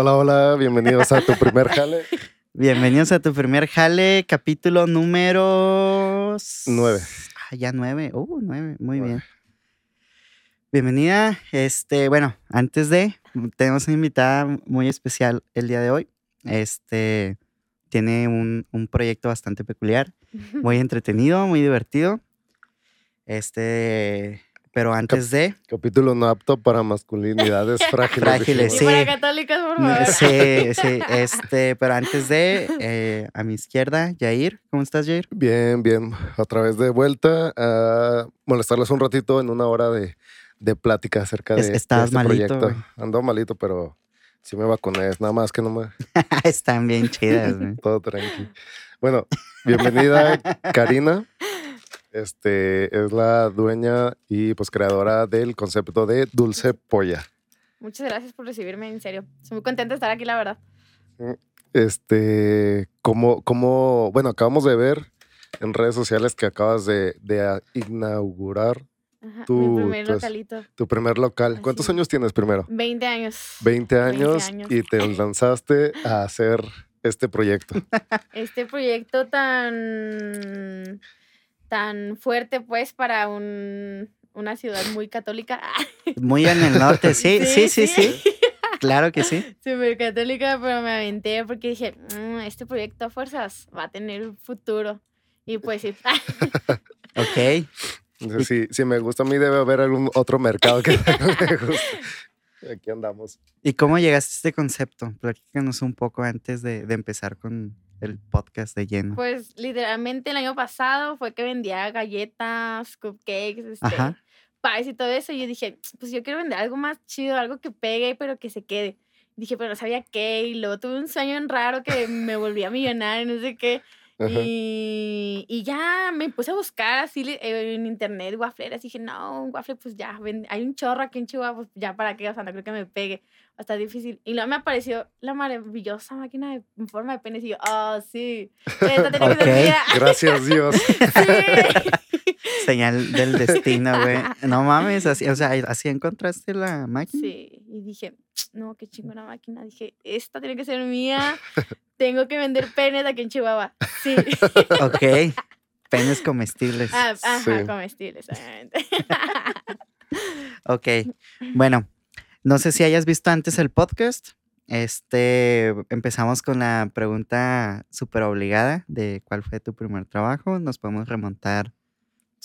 Hola, hola, bienvenidos a tu primer jale. Bienvenidos a tu primer jale, capítulo número... Nueve. Ah, ya nueve. Uh, nueve, muy Nueve. bien. Bienvenida. Este, bueno, antes de, tenemos una invitada muy especial el día de hoy. Este, tiene un, un proyecto bastante peculiar, muy entretenido, muy divertido. Este, pero antes de, Capítulo no apto para masculinidades frágiles. Frágiles, sí. Y para católicas, por favor. sí, sí, este, pero antes de, eh, a mi izquierda, Jair, ¿cómo estás, Jair? Bien, bien. A través de vuelta a molestarles un ratito en una hora de, de plática acerca de, Es- de este malito, proyecto. Ando malito, pero sí me vacuné. Nada más que no me... Están bien chidas, güey. Todo tranqui. Bueno, bienvenida Karina. Este es la dueña y pues creadora del concepto de Dulce Polla. Muchas gracias por recibirme, en serio. Estoy muy contenta de estar aquí, la verdad. Este, como, como, bueno, acabamos de ver en redes sociales que acabas de, inaugurar Ajá, Mi primer pues, localito. tu primer local. ¿Cuántos Así años tienes primero? 20 años. 20 años, años. y te lanzaste a hacer este proyecto. Este proyecto tan, tan fuerte, pues, para un, una ciudad muy católica. Muy en el norte, sí, sí, sí, sí. Claro que sí. Súper católica, pero me aventé porque dije, "Mm, este proyecto a fuerzas va a tener futuro. Y pues sí. Ok. Entonces, si, si me gusta a mí, debe haber algún otro mercado que me guste. Aquí andamos. ¿Y cómo llegaste a este concepto? Platícanos un poco antes de, de empezar con el podcast de lleno. Pues literalmente el año pasado fue que vendía galletas, cupcakes, este, Ajá. pies y todo eso. Y yo dije, pues yo quiero vender algo más chido, algo que pegue, pero que se quede. Dije, pero no sabía qué. Y luego tuve un sueño raro que me volvía millonaria, no sé qué. Y, y ya me puse a buscar así eh, en internet waffleras. Y dije, no, un waffle, pues ya, hay un chorro aquí en Chihuahua, pues ya para qué, o sea, no creo que me pegue. Estar difícil. Y luego me apareció la maravillosa máquina de, en forma de pene. Y yo, oh, sí. Esta tenía que ser Ok. mía". Gracias, Dios. Sí. Señal del destino, güey. No mames, así, o sea, así encontraste la máquina. Sí, y dije, no, qué chingona máquina. Dije, esta tiene que ser mía. Tengo que vender penes aquí en Chihuahua. Sí. Ok. Penes comestibles. Ah, ajá, Sí. comestibles, obviamente. Ok. Bueno, no sé si hayas visto antes el podcast. Este, empezamos con la pregunta súper obligada de cuál fue tu primer trabajo. Nos podemos remontar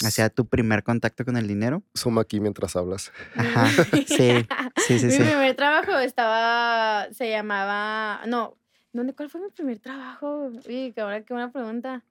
hacia tu primer contacto con el dinero. Suma aquí mientras hablas. Ajá, sí, sí, sí, mi sí. primer trabajo estaba, se llamaba, no, ¿dónde, ¿cuál fue mi primer trabajo? Uy, que ahora qué buena pregunta.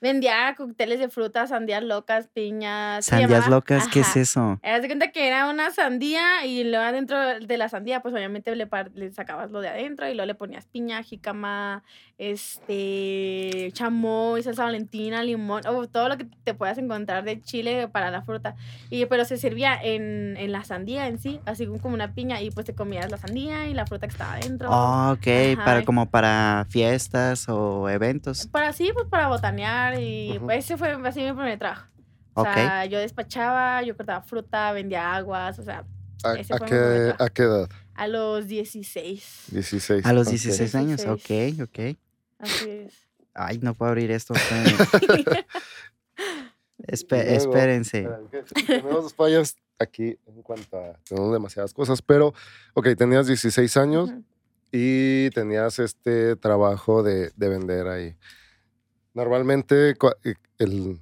Vendía cócteles de frutas, sandías locas, piñas. Sandías locas, ¿qué es eso? Haz de cuenta que era una sandía y luego adentro de la sandía, pues obviamente le, le sacabas lo de adentro y luego le ponías piña, jícama, este, chamoy, salsa valentina, limón, o todo lo que te puedas encontrar de chile para la fruta. Y, pero se servía en, en la sandía en sí, así como una piña y pues te comías la sandía y la fruta que estaba adentro. Oh, ok, Ajá. para, como para fiestas o eventos. Para sí, pues para botanear y pues ese fue así mi primer trabajo. O sea, yo despachaba, yo cortaba fruta, vendía aguas, o sea, ¿A, qué. ¿A qué edad? a los 16. 16. A los ok. 16 años, 16. ok, ok. Así es. Ay, no puedo abrir esto. Espe- luego, espérense. Tenemos fallas aquí en cuanto a. Tenemos demasiadas cosas, pero, ok, tenías 16 años Ujú. y tenías este trabajo de, de vender ahí. Normalmente, eh, el-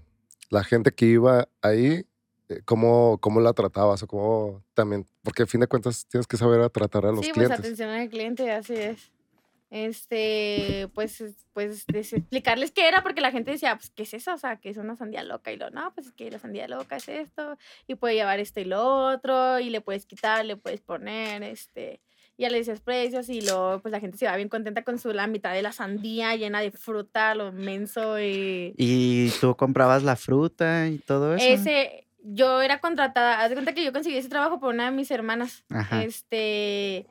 la gente que iba ahí, eh, ¿cómo, ¿cómo la tratabas? O cómo también, porque a fin de cuentas tienes que saber a tratar a los Sí, pues clientes. atención al cliente, así es. Este, pues, es- pues explicarles qué era, porque la gente decía, pues, ¿qué es eso? O sea, que es una sandía loca. Y lo, no, pues es que la sandía loca es esto, y puede llevar esto y lo otro, y le puedes quitar, le puedes poner, este, y ya le dices precios, y luego, pues la gente se va bien contenta con su, la mitad de la sandía llena de fruta, lo menso, y. ¿Y tú comprabas la fruta y todo eso? Ese, yo era contratada, haz de cuenta que yo conseguí ese trabajo por una de mis hermanas. Ajá. Este,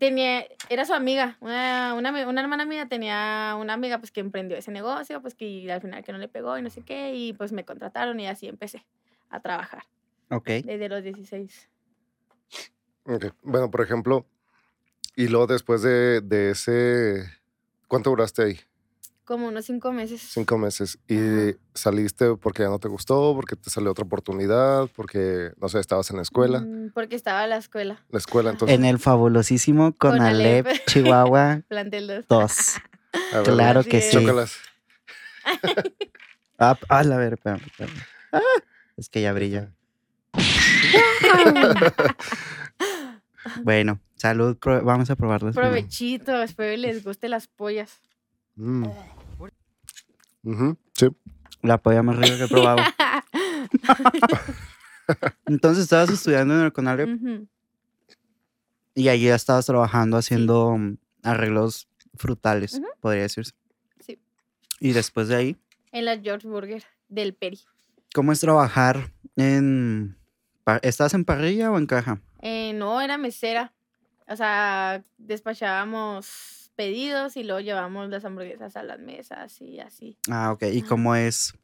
tenía, era su amiga, una, una, una hermana mía tenía una amiga pues que emprendió ese negocio, pues que al final que no le pegó y no sé qué, y pues me contrataron y así empecé a trabajar Ok. desde los 16. Ok, Bueno, por ejemplo, Y luego después de, de ese, ¿cuánto duraste ahí? Como unos cinco meses. Cinco meses. Y Ajá. saliste porque ya no te gustó, porque te salió otra oportunidad, porque, no sé, estabas en la escuela. Mm, Porque estaba en la escuela. La escuela, entonces. En el fabulosísimo Conalep, Conalep. Chihuahua Plantel 2. 2. a ver, Claro que sí. Chócalas. Ah, ah, la ver, espérame, espérame. Ah, es que ya brilla. Bueno, salud. Vamos a probarlas. Provechito, espero que les guste las pollas. Mm. Ujú, Sí. La polla más rica que he probado. Entonces estabas estudiando en el Conalep y allí ya estabas trabajando haciendo mm, arreglos frutales, podría decirse. Sí. Y después de ahí, En la George Burger del Peri. ¿cómo es trabajar en... ¿Estás en parrilla o en caja? Eh, no, era mesera. O sea, despachábamos pedidos y luego llevamos las hamburguesas a las mesas y así. Ah, ok. ¿Y Ajá. cómo es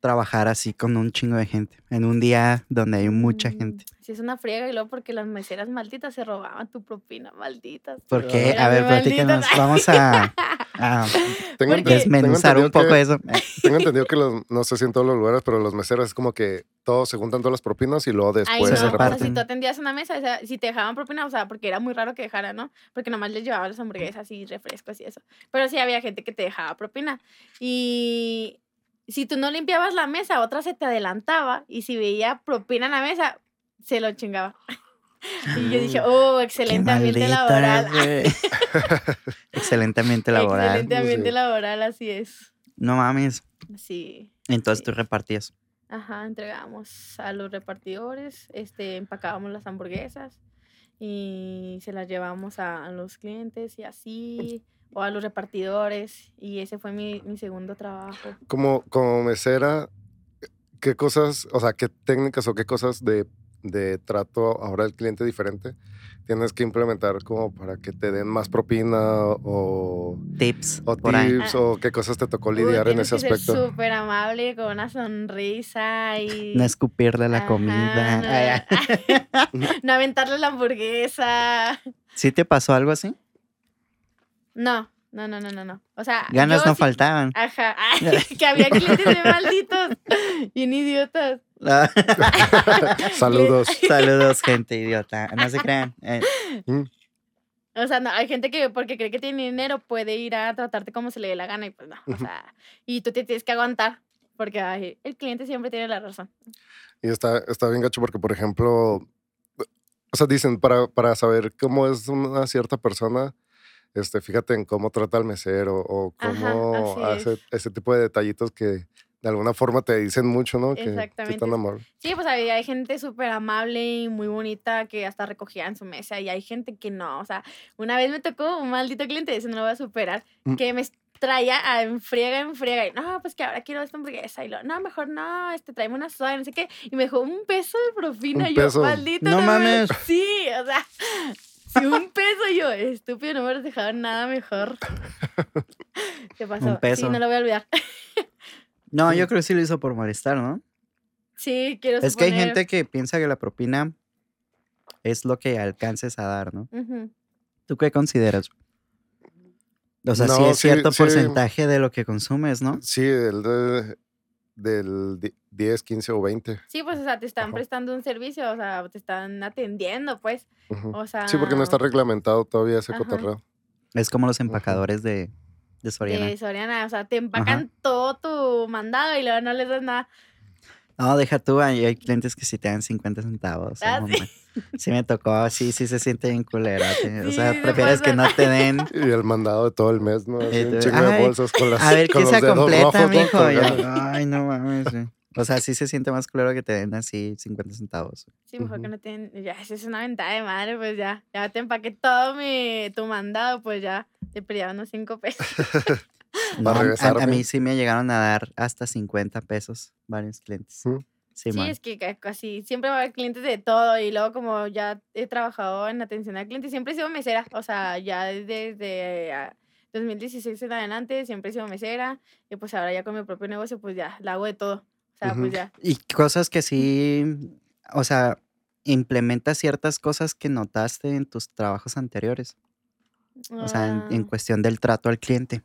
trabajar así con un chingo de gente? En un día donde hay mucha Mm, gente. Sí, es una friega y luego porque las meseras malditas se robaban tu propina, malditas. ¿Por qué? A ver, platícanos. Vamos a, a Tengo, Porque- ente- tengo desmenuzar un poco que- eso. Tengo entendido que los, no sé si en todos los lugares, pero los meseros es como que todos se juntan todas las propinas y luego Ay, después se no, o sea, reparten. si reparten. tú atendías una mesa, o sea, si te dejaban propina, o sea, porque era muy raro que dejaran, ¿no? Porque nomás les llevaban las hamburguesas y refrescos y eso. Pero sí había gente que te dejaba propina. Y si tú no limpiabas la mesa, otra se te adelantaba y si veía propina en la mesa, se lo chingaba. Y yo dije, oh, qué excelente ambiente laboral. Excelente ambiente laboral. Excelente ambiente Sí. laboral, así es. No mames. Sí. Entonces Sí. tú repartías. Ajá, entregábamos a los repartidores, este, empacábamos las hamburguesas y se las llevamos a, a los clientes y así, o a los repartidores, y ese fue mi, mi segundo trabajo. Como, como mesera, ¿qué cosas, o sea, qué técnicas o qué cosas de, de trato ahora el cliente diferente tienes que implementar como para que te den más propina o, Tips. o tips o qué cosas te tocó Uy, lidiar en ese aspecto? súper amable, con una sonrisa y... No escupirle la Ajá, comida. no, no aventarle la hamburguesa. ¿Sí te pasó algo así? No, no, no, no, no, no. O sea, Ganas no sí- faltaban. Ajá, que había clientes de malditos, bien idiotas. Saludos. Saludos, gente idiota. No se crean. Eh, O sea, no, hay gente que porque cree que tiene dinero puede ir a tratarte como se le dé la gana y pues no, o sea, y tú te tienes que aguantar porque ay, el cliente siempre tiene la razón. Y está, está bien gacho porque, por ejemplo, o sea, dicen, para, para saber cómo es una cierta persona, este, fíjate en cómo trata al mesero o Ajá, cómo así hace es. ese tipo de detallitos que de alguna forma te dicen mucho, ¿no? Que, que Exactamente. están amables. Sí, pues hay, hay gente súper amable y muy bonita que hasta recogía en su mesa y hay gente que no, o sea, una vez me tocó un maldito cliente, eso no lo voy a superar, Mm. que me traía a en friega, en friega y no, pues que ahora quiero esta hamburguesa y lo, no, mejor no, este, tráeme una soda, y no sé qué, y me dejó un peso de propina Un y yo, peso. maldito. No me lo-". mames. Sí, o sea, si un peso y yo, estúpido, no me hubieras dejado nada mejor. ¿Qué pasó? peso. Sí, no lo voy a olvidar. No, yo creo que sí lo hizo por molestar, ¿no? Sí, quiero Es que hay gente que piensa que la propina es lo que alcances a dar, ¿no? ¿Tú qué consideras? O sea, sí es sí, cierto sí. porcentaje de lo que consumes, ¿no? Sí, el de, del di- 10, 15 o 20. Sí, pues, o sea, te están Ajá. prestando un servicio, o sea, te están atendiendo, pues. O sea. Sí, porque no está reglamentado todavía ese Ajá. cotorreo. Es como los empacadores de, de Soriana. De Soriana, o sea, te empacan todo tu mandado y luego no les das nada. No, deja tú, hay, hay clientes que sí te dan 50 centavos. Ah, sí. sí me tocó, sí, sí se siente bien culero. te- o sea, prefieres que no te den. Y el mandado de todo el mes, ¿no? Así un chingo de ay, bolsas con las A ver qué dedos completa, mijo. Ay, no mames. O sea, sí se siente más culero que te den así 50 centavos. Sí, mejor que no tienen. Ya, esa es una ventaja de madre, pues ya. Ya te empaqué todo mi, tu mandado, pues ya. Te perdía unos cinco pesos. No, a- mí sí me llegaron a dar hasta 50 pesos varios clientes. Mm. Sí, es que ca- casi siempre va a haber clientes de todo y luego como ya he trabajado en atención al cliente, siempre he sido mesera, o sea, ya desde ah, 2016 en adelante siempre he sido mesera y pues ahora ya con mi propio negocio pues ya la hago de todo, o sea, pues ya. Y cosas que sí, o sea, implementas ciertas cosas que notaste en tus trabajos anteriores. O sea, en, en Ah, cuestión del trato al cliente.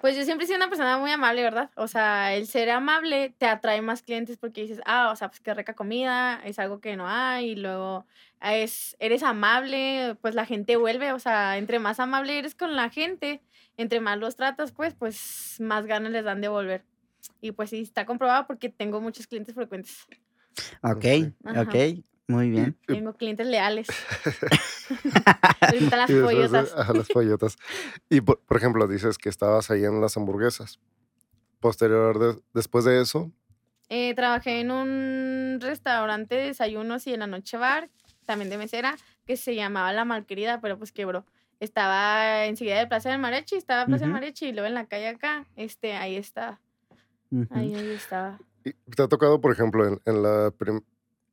Pues yo siempre he sido una persona muy amable, ¿verdad? O sea, el ser amable te atrae más clientes porque dices, ah, o sea, pues qué rica comida, es algo que no hay, y luego es, eres amable, pues la gente vuelve, o sea, entre más amable eres con la gente, entre más los tratas, pues, pues más ganas les dan de volver. Y pues sí, está comprobado porque tengo muchos clientes frecuentes. Ok, Ajá. ok, muy bien. Tengo clientes leales. Las Y después de- pollotas. ajá, las pollotas. Y por, por ejemplo, dices que estabas ahí en las hamburguesas. Posterior, de- después de eso, Eh, trabajé en un restaurante de desayunos y en la noche bar, también de mesera, que se llamaba La Malquerida, pero pues quebró. Estaba enseguida de Plaza del Mariachi, estaba Plaza del Ujú. Mariachi y luego en la calle acá, este, ahí está, Ujú. ahí, ahí estaba. y te ha tocado, por ejemplo, en, en la prim-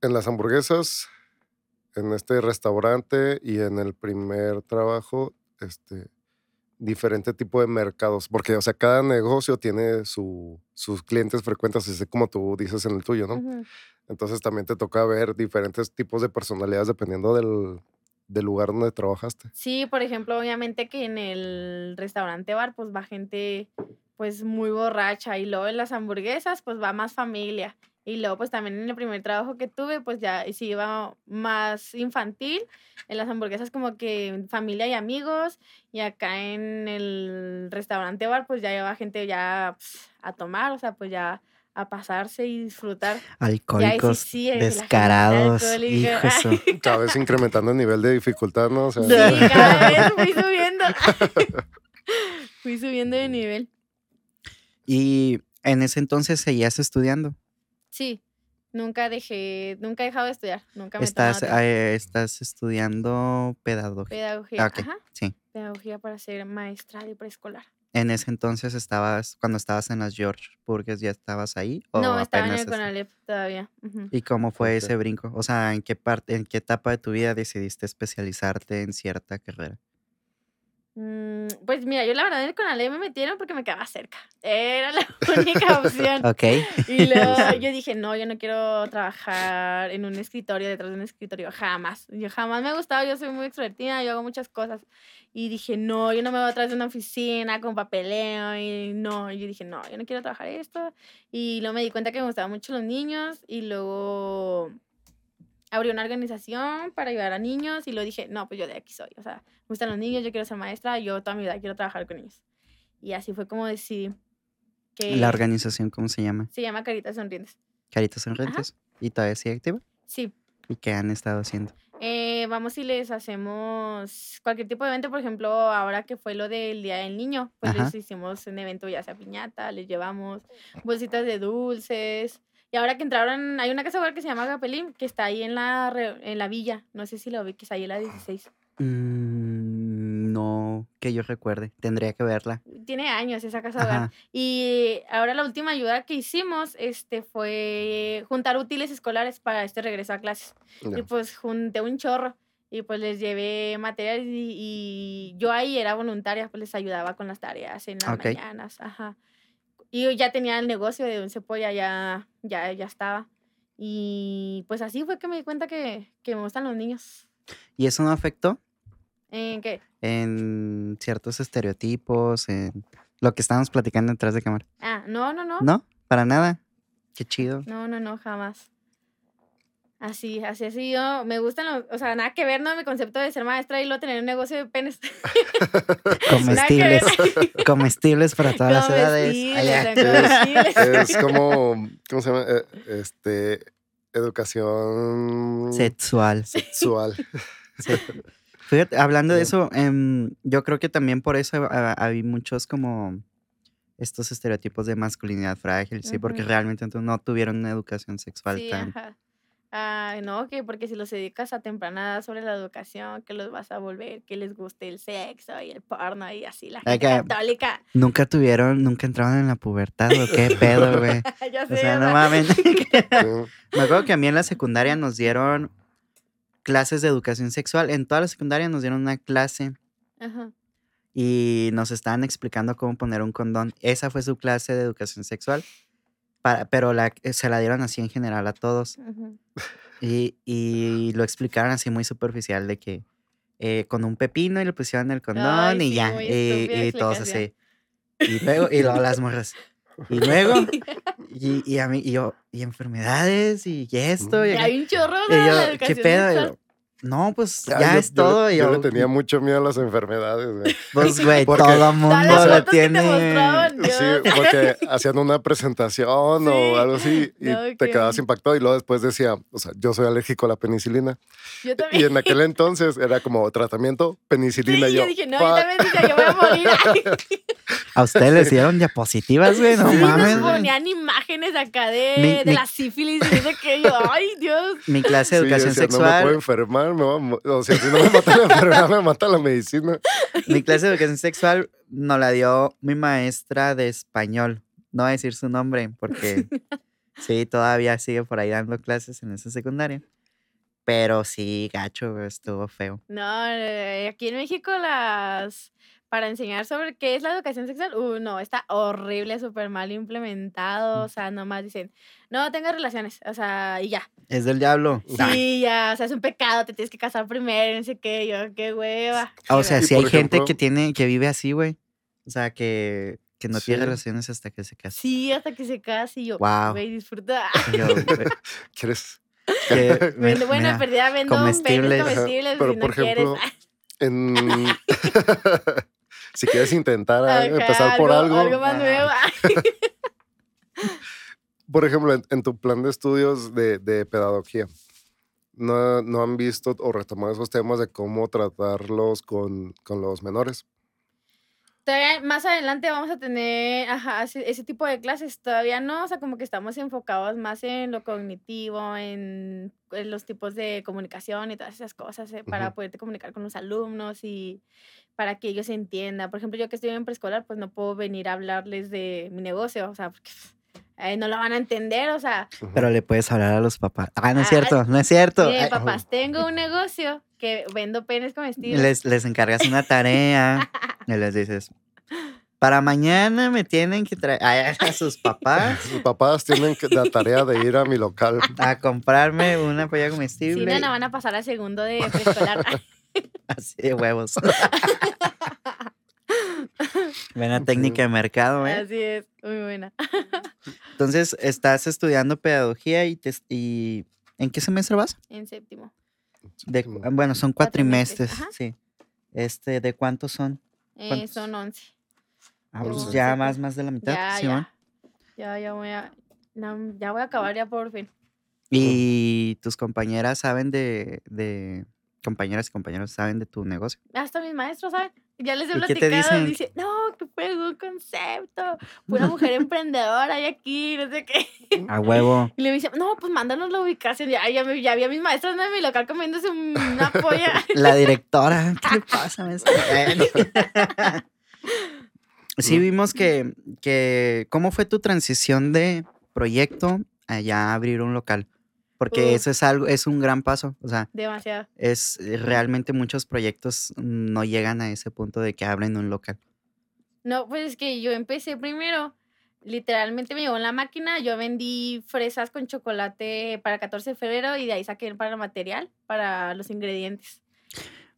en las hamburguesas, en este restaurante y en el primer trabajo, este, diferente tipo de mercados. Porque, o sea, cada negocio tiene su- sus clientes frecuentes, así como tú dices en el tuyo, ¿no? Entonces también te toca ver diferentes tipos de personalidades dependiendo del, del lugar donde trabajaste. Sí, por ejemplo, obviamente que en el restaurante bar, pues va gente pues muy borracha y luego en las hamburguesas, pues va más familia. Y luego, pues también en el primer trabajo que tuve, pues ya sí iba más infantil. En las hamburguesas como que familia y amigos. Y acá en el restaurante bar, pues ya iba gente ya pues, a tomar, o sea, pues ya a pasarse y disfrutar. Sí, Alcohólicos sí, gente descarados. Cada vez incrementando el nivel de dificultad, ¿no? O sea, Sí, cada vez fui subiendo. fui subiendo de nivel. Y en ese entonces seguías estudiando. Sí, nunca dejé, nunca he dejado de estudiar. Nunca me he tomado Estás, eh, estás estudiando pedagogía. pedagogía. Ah, ok, Ajá, sí. pedagogía para ser maestra de preescolar. En ese entonces estabas, cuando estabas en las George Burgers, ¿ya estabas ahí? ¿O No, estaba en el Conalep todavía. ¿Y cómo fue ese brinco? O sea, ¿en qué parte, en qué etapa de tu vida decidiste especializarte en cierta carrera? Mm, pues mira, yo la verdad en el Conalep me metieron porque me quedaba cerca. Era la única opción. Ok. Y luego yo dije, no, yo no quiero trabajar en un escritorio, detrás de un escritorio, jamás. Yo jamás me ha gustado, yo soy muy extrovertida, yo hago muchas cosas. Y dije, no, yo no me voy atrás de una oficina con papeleo. Y no, y yo dije, no, yo no quiero trabajar esto. Y luego me di cuenta que me gustaban mucho los niños. Y luego abrí una organización para ayudar a niños. Y luego dije, no, pues yo de aquí soy. O sea, me gustan los niños, yo quiero ser maestra, yo toda mi vida quiero trabajar con niños. Y así fue como decidí que ¿La organización cómo se llama? se llama Caritas Sonrientes. Caritas Sonrientes. ¿Y todavía sigue activa? Sí, ¿Y qué han estado haciendo? Eh, vamos y les hacemos cualquier tipo de evento, por ejemplo, ahora que fue lo del Día del Niño, pues Ajá. les hicimos un evento ya sea piñata, les llevamos bolsitas de dulces. Y ahora que entraron, hay una casa hogar que se llama Gapelín, que está ahí en la, en la villa, no sé si lo vi, que está ahí en la 16. Mm, no que yo recuerde. Tendría que verla. Tiene años esa casa hogar. Y ahora la última ayuda que hicimos este, fue juntar útiles escolares para este regreso a clases. Y pues junté un chorro y pues les llevé material y, y yo ahí era voluntaria, pues les ayudaba con las tareas en las mañanas, ajá. Y yo ya tenía el negocio de Dulce Polla, ya, ya, ya estaba. Y pues así fue que me di cuenta que, que me gustan los niños. ¿Y eso no afectó ¿En qué? en ciertos estereotipos, en lo que estábamos platicando detrás de cámara? Ah, no, no, no. No, para nada. Qué chido. No, no, no, jamás. Así, así ha sido. Me gustan los, o sea, nada que ver, ¿no? Mi concepto de ser maestra y luego tener un negocio de penes. Comestibles. Comestibles para todas las edades. Comestibles. Es como, ¿cómo se llama? Eh, Este, educación Sexual. sexual. Fíjate, hablando de eso, em, yo creo que también por eso ah, hay muchos como estos estereotipos de masculinidad frágil, sí, porque realmente entonces no tuvieron una educación sexual Sí, tan... ajá. Ay, no, que porque si los dedicas a temprana edad sobre la educación, que los vas a volver, que les guste el sexo y el porno y así, la gente católica. Nunca tuvieron, nunca entraron en la pubertad o qué pedo, güey. ya O sé, sea, no mames. Me acuerdo que a mí en la secundaria nos dieron clases de educación sexual. En toda la secundaria nos dieron una clase Ajá. y nos estaban explicando cómo poner un condón. Esa fue su clase de educación sexual, para, pero la, se la dieron así en general a todos. Y, y lo explicaron así muy superficial de que eh, con un pepino y le pusieron el condón Ay, y sí, ya. Y, todos así. Y luego, y luego las morras. Y luego, y, y a mí, y yo, y enfermedades, y esto, y, acá. hay un chorro Y yo, ¿qué pedo? Y sexual. no, pues Ah, ya yo- es todo. y Yo, yo, le tenía mucho miedo a las enfermedades, güey. Pues, güey, Porque- todo mundo lo tiene. Sí, porque hacían una presentación Sí. o algo así y No, te quedabas impactado y luego después decía, o sea, yo soy alérgico a la penicilina. Yo Y también. en aquel entonces era como tratamiento Sí, penicilina. y yo yo, dije, no, yo también dije, yo voy a morir. A ustedes les dieron diapositivas, güey, no sí, mames. nos ponían imágenes acá de, Mi- de mi- la sífilis y de que yo, ay, Dios. Mi clase de educación decía, No me sexual. puedo enfermar, me voy a o sea, si no me mata la enfermedad, me mata la medicina. Mi clase de educación sexual nos la dio mi maestra de español. No voy a decir su nombre porque sí, todavía sigue por ahí dando clases en esa secundaria. Pero sí, gacho, estuvo feo. No, eh, aquí en México las... Para enseñar sobre qué es la educación sexual, uh, no, está horrible, súper mal implementado, o sea, nomás dicen, no tengas relaciones, o sea, y ya. Es del diablo. Sí, ya, o sea, es un pecado, te tienes que casar primero, no sé qué, yo, qué hueva. Ah, O sea. Y sí hay por gente que tiene, que vive así, güey. O sea, que, que no tiene relaciones hasta que se casa. Sí, hasta que se case y yo, Guau. güey, disfruta. Yo, güey, ¿Quieres? que, bueno, mira, perdida vendo comestibles. comestibles pero si por no quieres. ejemplo, En... si quieres intentar Ajá, empezar por algo, Algo más Ah. nuevo. por ejemplo, en, en tu plan de estudios de, de pedagogía, ¿no, ¿no han visto o retomado esos temas de cómo tratarlos con, con los menores? Todavía más adelante vamos a tener ajá, ese, tipo de clases. Todavía no, o sea, como que estamos enfocados más en lo cognitivo, en, en los tipos de comunicación y todas esas cosas eh, para Ujú. poderte comunicar con los alumnos y para que ellos entiendan. Por ejemplo, yo que estoy en preescolar, pues no puedo venir a hablarles de mi negocio, o sea, porque eh, no lo van a entender, o sea. Pero le puedes hablar a los papás. Ah, no es Ah, cierto, no es cierto. Ay, papás, tengo un negocio que vendo penes comestibles. les, les encargas una tarea y les dices, para mañana me tienen que traer a sus papás Sus papás tienen que- la tarea de ir a mi local. a comprarme una polla Si comestible no, no van a pasar al segundo de preescolar. así de huevos. Buena técnica de mercado, ¿eh? Así es, muy buena. Entonces, estás estudiando pedagogía y, te, y ¿en qué semestre vas? En séptimo. De, Séptimo. bueno, son Cuatrimestres, sí. Este, ¿de cuántos son? Eh, ¿Cuántos? son 11. Ah, pues Once, ya más, más de la mitad. Ya, Simón. ya. Ya, ya voy a. no, ya voy a acabar ya por fin. Y tus compañeras saben de, de, compañeras y compañeros saben de tu negocio. Hasta mis maestros, ¿saben? Ya les he ¿Y qué te platicado. dicen? Dice, no, fue un concepto. Una mujer emprendedora hay aquí, no sé qué. A huevo. Y le dice, no, pues mándanos la ubicación. Ya, ya, ya vi a mis maestros ¿no? en mi local comiéndose una polla. La directora, ¿qué le pasa? sí, vimos que, que, ¿cómo fue tu transición de proyecto a ya abrir un local? Porque eso es algo, es un gran paso. O sea, Demasiado. es eh, realmente muchos proyectos no llegan a ese punto de que abren un local. No, pues es que yo empecé primero. Literalmente me llegó en la máquina. Yo vendí fresas con chocolate para el 14 de febrero y de ahí saqué para el material, para los ingredientes.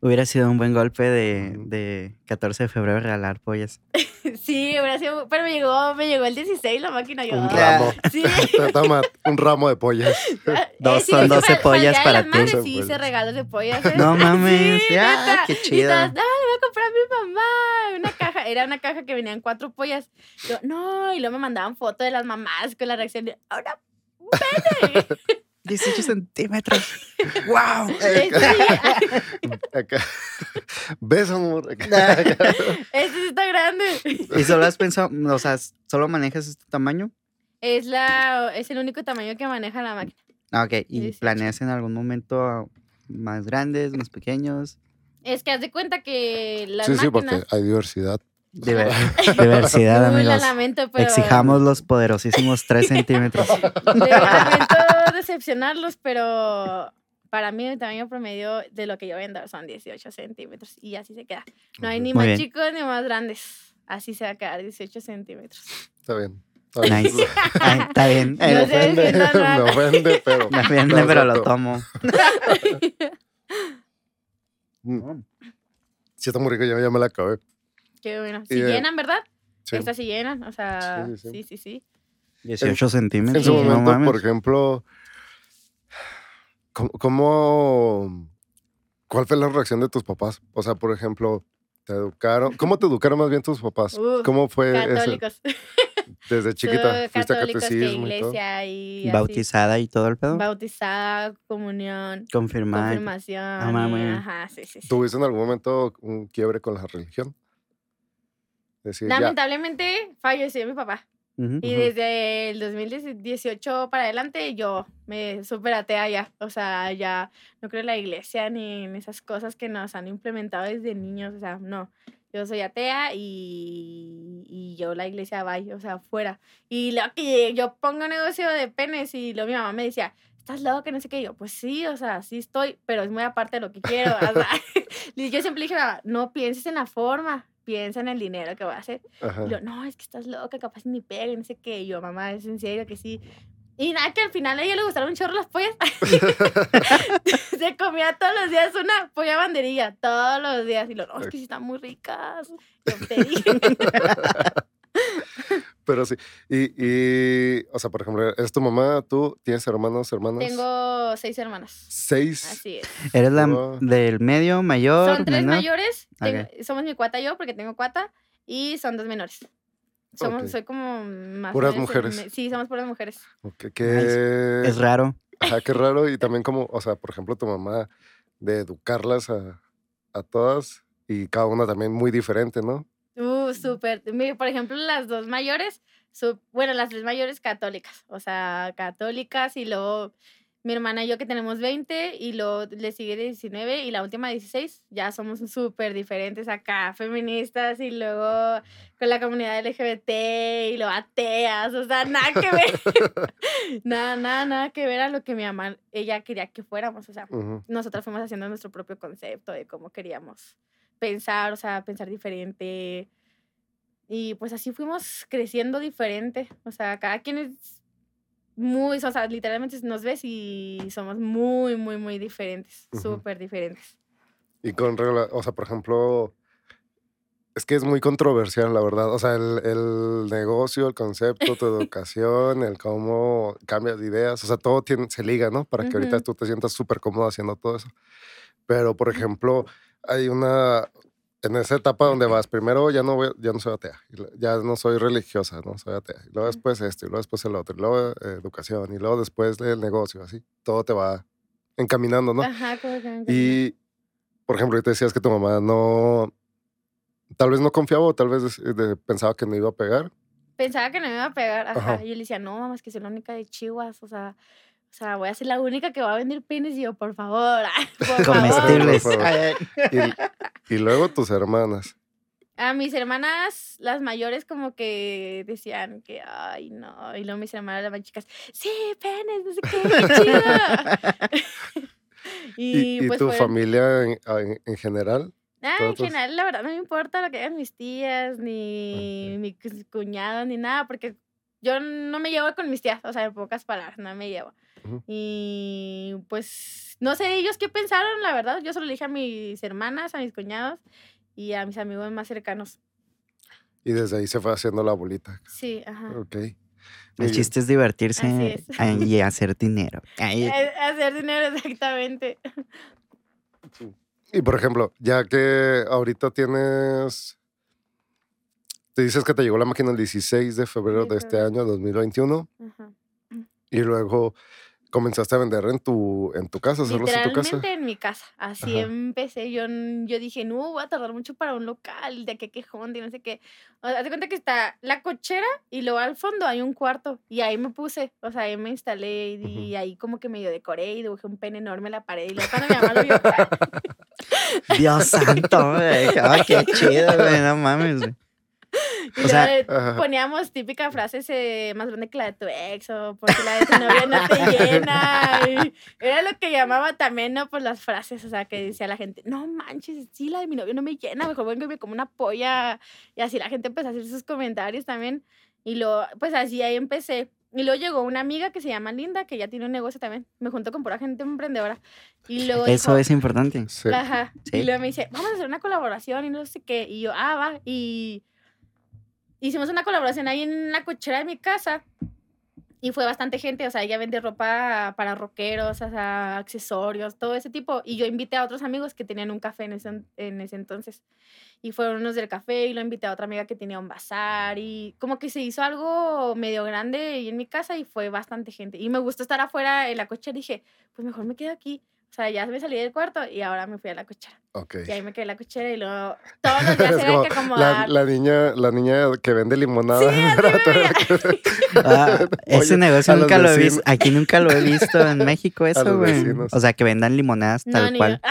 Hubiera sido un buen golpe de, de 14 de febrero regalar pollas. Sí, hubiera sido- pero me llegó, me llegó el 16 la máquina. Yo, Un "Ah". ramo. Sí. Toma un ramo de pollas. Dos- sí, son es que 12 para- pollas para ti. Sí, hice regalos de pollas. ¿eh? No mames, Sí, ya, neta. qué Y chido. todas, no, le voy a comprar a mi mamá una caja. Era una caja que venían cuatro pollas. Yo, no, y luego me mandaban fotos de las mamás con la reacción de, ahora, pene. 18 centímetros. ¡Wow! Sí, Acá. ¿Ves, amor? Acá. este sí está grande. ¿Y solo has pensado, o sea, solo manejas este tamaño? Es, la, es el único tamaño que maneja la máquina. Ah, ok. ¿Y 18. planeas en algún momento más grandes, más pequeños? Es que haz de cuenta que las Sí, sí, porque máquinas... hay diversidad. Diver- diversidad, Uy, la amigos. lamento, pero... Exijamos los poderosísimos 3 centímetros. De- lamento decepcionarlos, pero para mí el tamaño promedio de lo que yo vendo son 18 centímetros y así se queda. No hay ni Muy más bien. chicos ni más grandes. Así se va a quedar 18 centímetros. Está bien. Ay, Nice. Ay, está bien. Me No eh, ofende, me ofende, pero. me ofende, No, pero lo tomo. Mm, Sí, está muy rico, yo ya me la acabé. Qué bueno. Si eh, llenan, ¿verdad? Sí. Estas sí llenan, o sea, Sí, sí, sí, sí. sí, sí. 18 En centímetros. su Sí. no momento, mames. por ejemplo, ¿cómo, cómo- cuál fue la reacción de tus papás? O sea, por ejemplo, ¿te educaron? ¿Cómo te educaron más bien tus papás? ¿Cómo fue ese- Católicos. desde chiquita? ¿Fuiste a católicos, que catecismo y todo? iglesia y. Bautizada y todo el pedo. Bautizada, comunión, Confirmada. confirmación. y- Ajá, sí, sí. sí. ¿Tuviste en algún momento un quiebre con la religión? Decir, ya, Lamentablemente falleció mi papá. Y desde el 2018 para adelante yo me super atea ya. O sea, ya no creo en la iglesia ni en esas cosas que nos han implementado desde niños. O sea, no. Yo soy atea y, y yo la iglesia vaya, o sea, fuera. Y lo que yo pongo negocio de penes y luego mi mamá me decía, ¿estás loco? Que no sé qué. Y yo, pues sí, o sea, sí estoy, pero es muy aparte de lo que quiero. Yo siempre dije, "Mamá, no pienses en la forma, piensa en el dinero que voy a hacer. ajá. Y yo, no, es que estás loca, capaz ni pega, y no sé qué. Y yo, mamá, es en serio que sí. Y nada, que al final a ella le gustaron un chorro las pollas. Se comía todos los días una polla banderilla, todos los días. Y lo, no, es que sí están muy ricas. Yo. Pero sí. Y, y, o sea, por ejemplo, ¿es tu mamá? ¿Tú tienes hermanos, hermanas? Tengo seis hermanas. Seis. Así es. ¿Eres la del medio, mayor, Son tres menor? mayores. tengo- somos mi cuata y yo, porque tengo cuata. Y son dos menores. Somos. Soy como más. Puras menos mujeres. me- Sí, somos puras mujeres. Ok, qué, Es raro. ajá, qué raro. Y también como, o sea, por ejemplo, tu mamá, de educarlas a, a todas y cada una también muy diferente, ¿no? Uh, súper. Por ejemplo, las dos mayores, su- bueno, las tres mayores católicas, o sea, católicas y luego mi hermana y yo que tenemos 20 y luego le sigue 19 y la última 16, ya somos súper diferentes acá, feministas y luego con la comunidad LGBT y luego ateas, o sea, nada que ver, nada, nada, nada que ver a lo que mi mamá, ella quería que fuéramos, o sea, nosotras fuimos haciendo nuestro propio concepto de cómo queríamos pensar, o sea, pensar diferente. Y pues así fuimos creciendo diferente. O sea, cada quien es muy, o sea, literalmente nos ves y somos muy, muy, muy diferentes, Ujú. súper diferentes. Y con regla, o sea, por ejemplo, es que es muy controversial, la verdad. O sea, el, el negocio, el concepto, tu educación, el cómo cambias de ideas, o sea, todo tiene, se liga, ¿no? Para que ahorita Ujú. tú te sientas súper cómodo haciendo todo eso. Pero, por ejemplo, hay una, en esa etapa donde vas, primero ya no, voy, ya no soy atea, ya no soy religiosa, no soy atea. Y luego después esto, y luego después el otro, y luego eh, educación, y luego después el negocio, así. Todo te va encaminando, ¿no? Ajá, como que. Y, por ejemplo, ahorita decías que tu mamá no, tal vez no confiaba o tal vez de- de- pensaba que no iba a pegar. Pensaba que no me iba a pegar, ajá. Ajá. Y yo le decía, no, mamá, es que soy la única de Chihuahua, o sea, o sea, voy a ser la única que va a vender penes. Y yo, por favor, por favor. Comestibles. Por favor. Ay, ay. Y, y luego tus hermanas. A mis hermanas, las mayores, como que decían que, ay, no. Y luego mis hermanas, las más chicas, sí, penes, no sé qué, qué chido. Y, y, y pues tu fueron- familia en, en- en general. Ah, en general, la verdad, no me importa lo que hagan mis tías, ni mis cu- cuñados, ni nada, porque yo no me llevo con mis tías, o sea, en pocas palabras, no me llevo. Y pues, no sé ellos qué pensaron, la verdad. Yo solo le dije a mis hermanas, a mis cuñados y a mis amigos más cercanos. Y desde ahí se fue haciendo la bolita. Sí, ajá. Ok. El chiste es divertirse Así es. ay, y hacer dinero. Eh, Hacer dinero, exactamente. Y por ejemplo, ya que ahorita tienes. Te dices que te llegó la máquina el 16 de febrero De este año, 2021, Ajá. y luego comenzaste a vender en tu, en tu casa, hacerlos en tu casa. Literalmente en mi casa. Así Ajá. empecé. Yo, yo dije, no, voy a tardar mucho para un local, de qué quejón, de no sé qué. O sea, haz de cuenta que está la cochera y luego al fondo hay un cuarto. Y ahí me puse, o sea, ahí me instalé y, ahí como que medio decoré y dibujé un pene enorme en la pared. Y luego cuando mi mamá lo vio, Dios santo, güey. Ay, qué chido, güey. No mames, güey. y O sea, luego Ajá. poníamos típica frases eh, más grande que la de tu ex o porque la de tu novia no te llena. y era lo que llamaba también, ¿no? Pues las frases, o sea, que decía la gente, no manches, sí, la de mi novio no me llena, mejor vengo y me como una polla. Y así la gente empezó a hacer sus comentarios también. Y luego, pues así ahí empecé. Y luego llegó una amiga que se llama Linda, que ya tiene un negocio también. Me juntó con pura gente emprendedora. Y luego Eso dijo, es importante. Ajá. Sí. Y luego me dice, vamos a hacer una colaboración y no sé qué. Y yo, ah, va. Y hicimos una colaboración ahí en la cochera de mi casa. Y fue bastante gente, o sea, ella vende ropa para rockeros, o sea, accesorios, todo ese tipo. Y yo invité a otros amigos que tenían un café en ese, en ese entonces. Y fueron unos del café y lo invité a otra amiga que tenía un bazar. Y como que se hizo algo medio grande ahí en mi casa y fue bastante gente. Y me gustó estar afuera en la cochera y dije, pues mejor me quedo aquí. O sea, ya me salí del cuarto y ahora me fui a la cochera. Ok. Y ahí me quedé en la cochera y luego todos los días había como que la, acomodar. la niña, la niña que vende limonada. Sí, tú- Ah, ese Oye, negocio nunca lo he visto. Aquí nunca lo he visto en México, eso, güey. O sea, que vendan limonadas tal cual.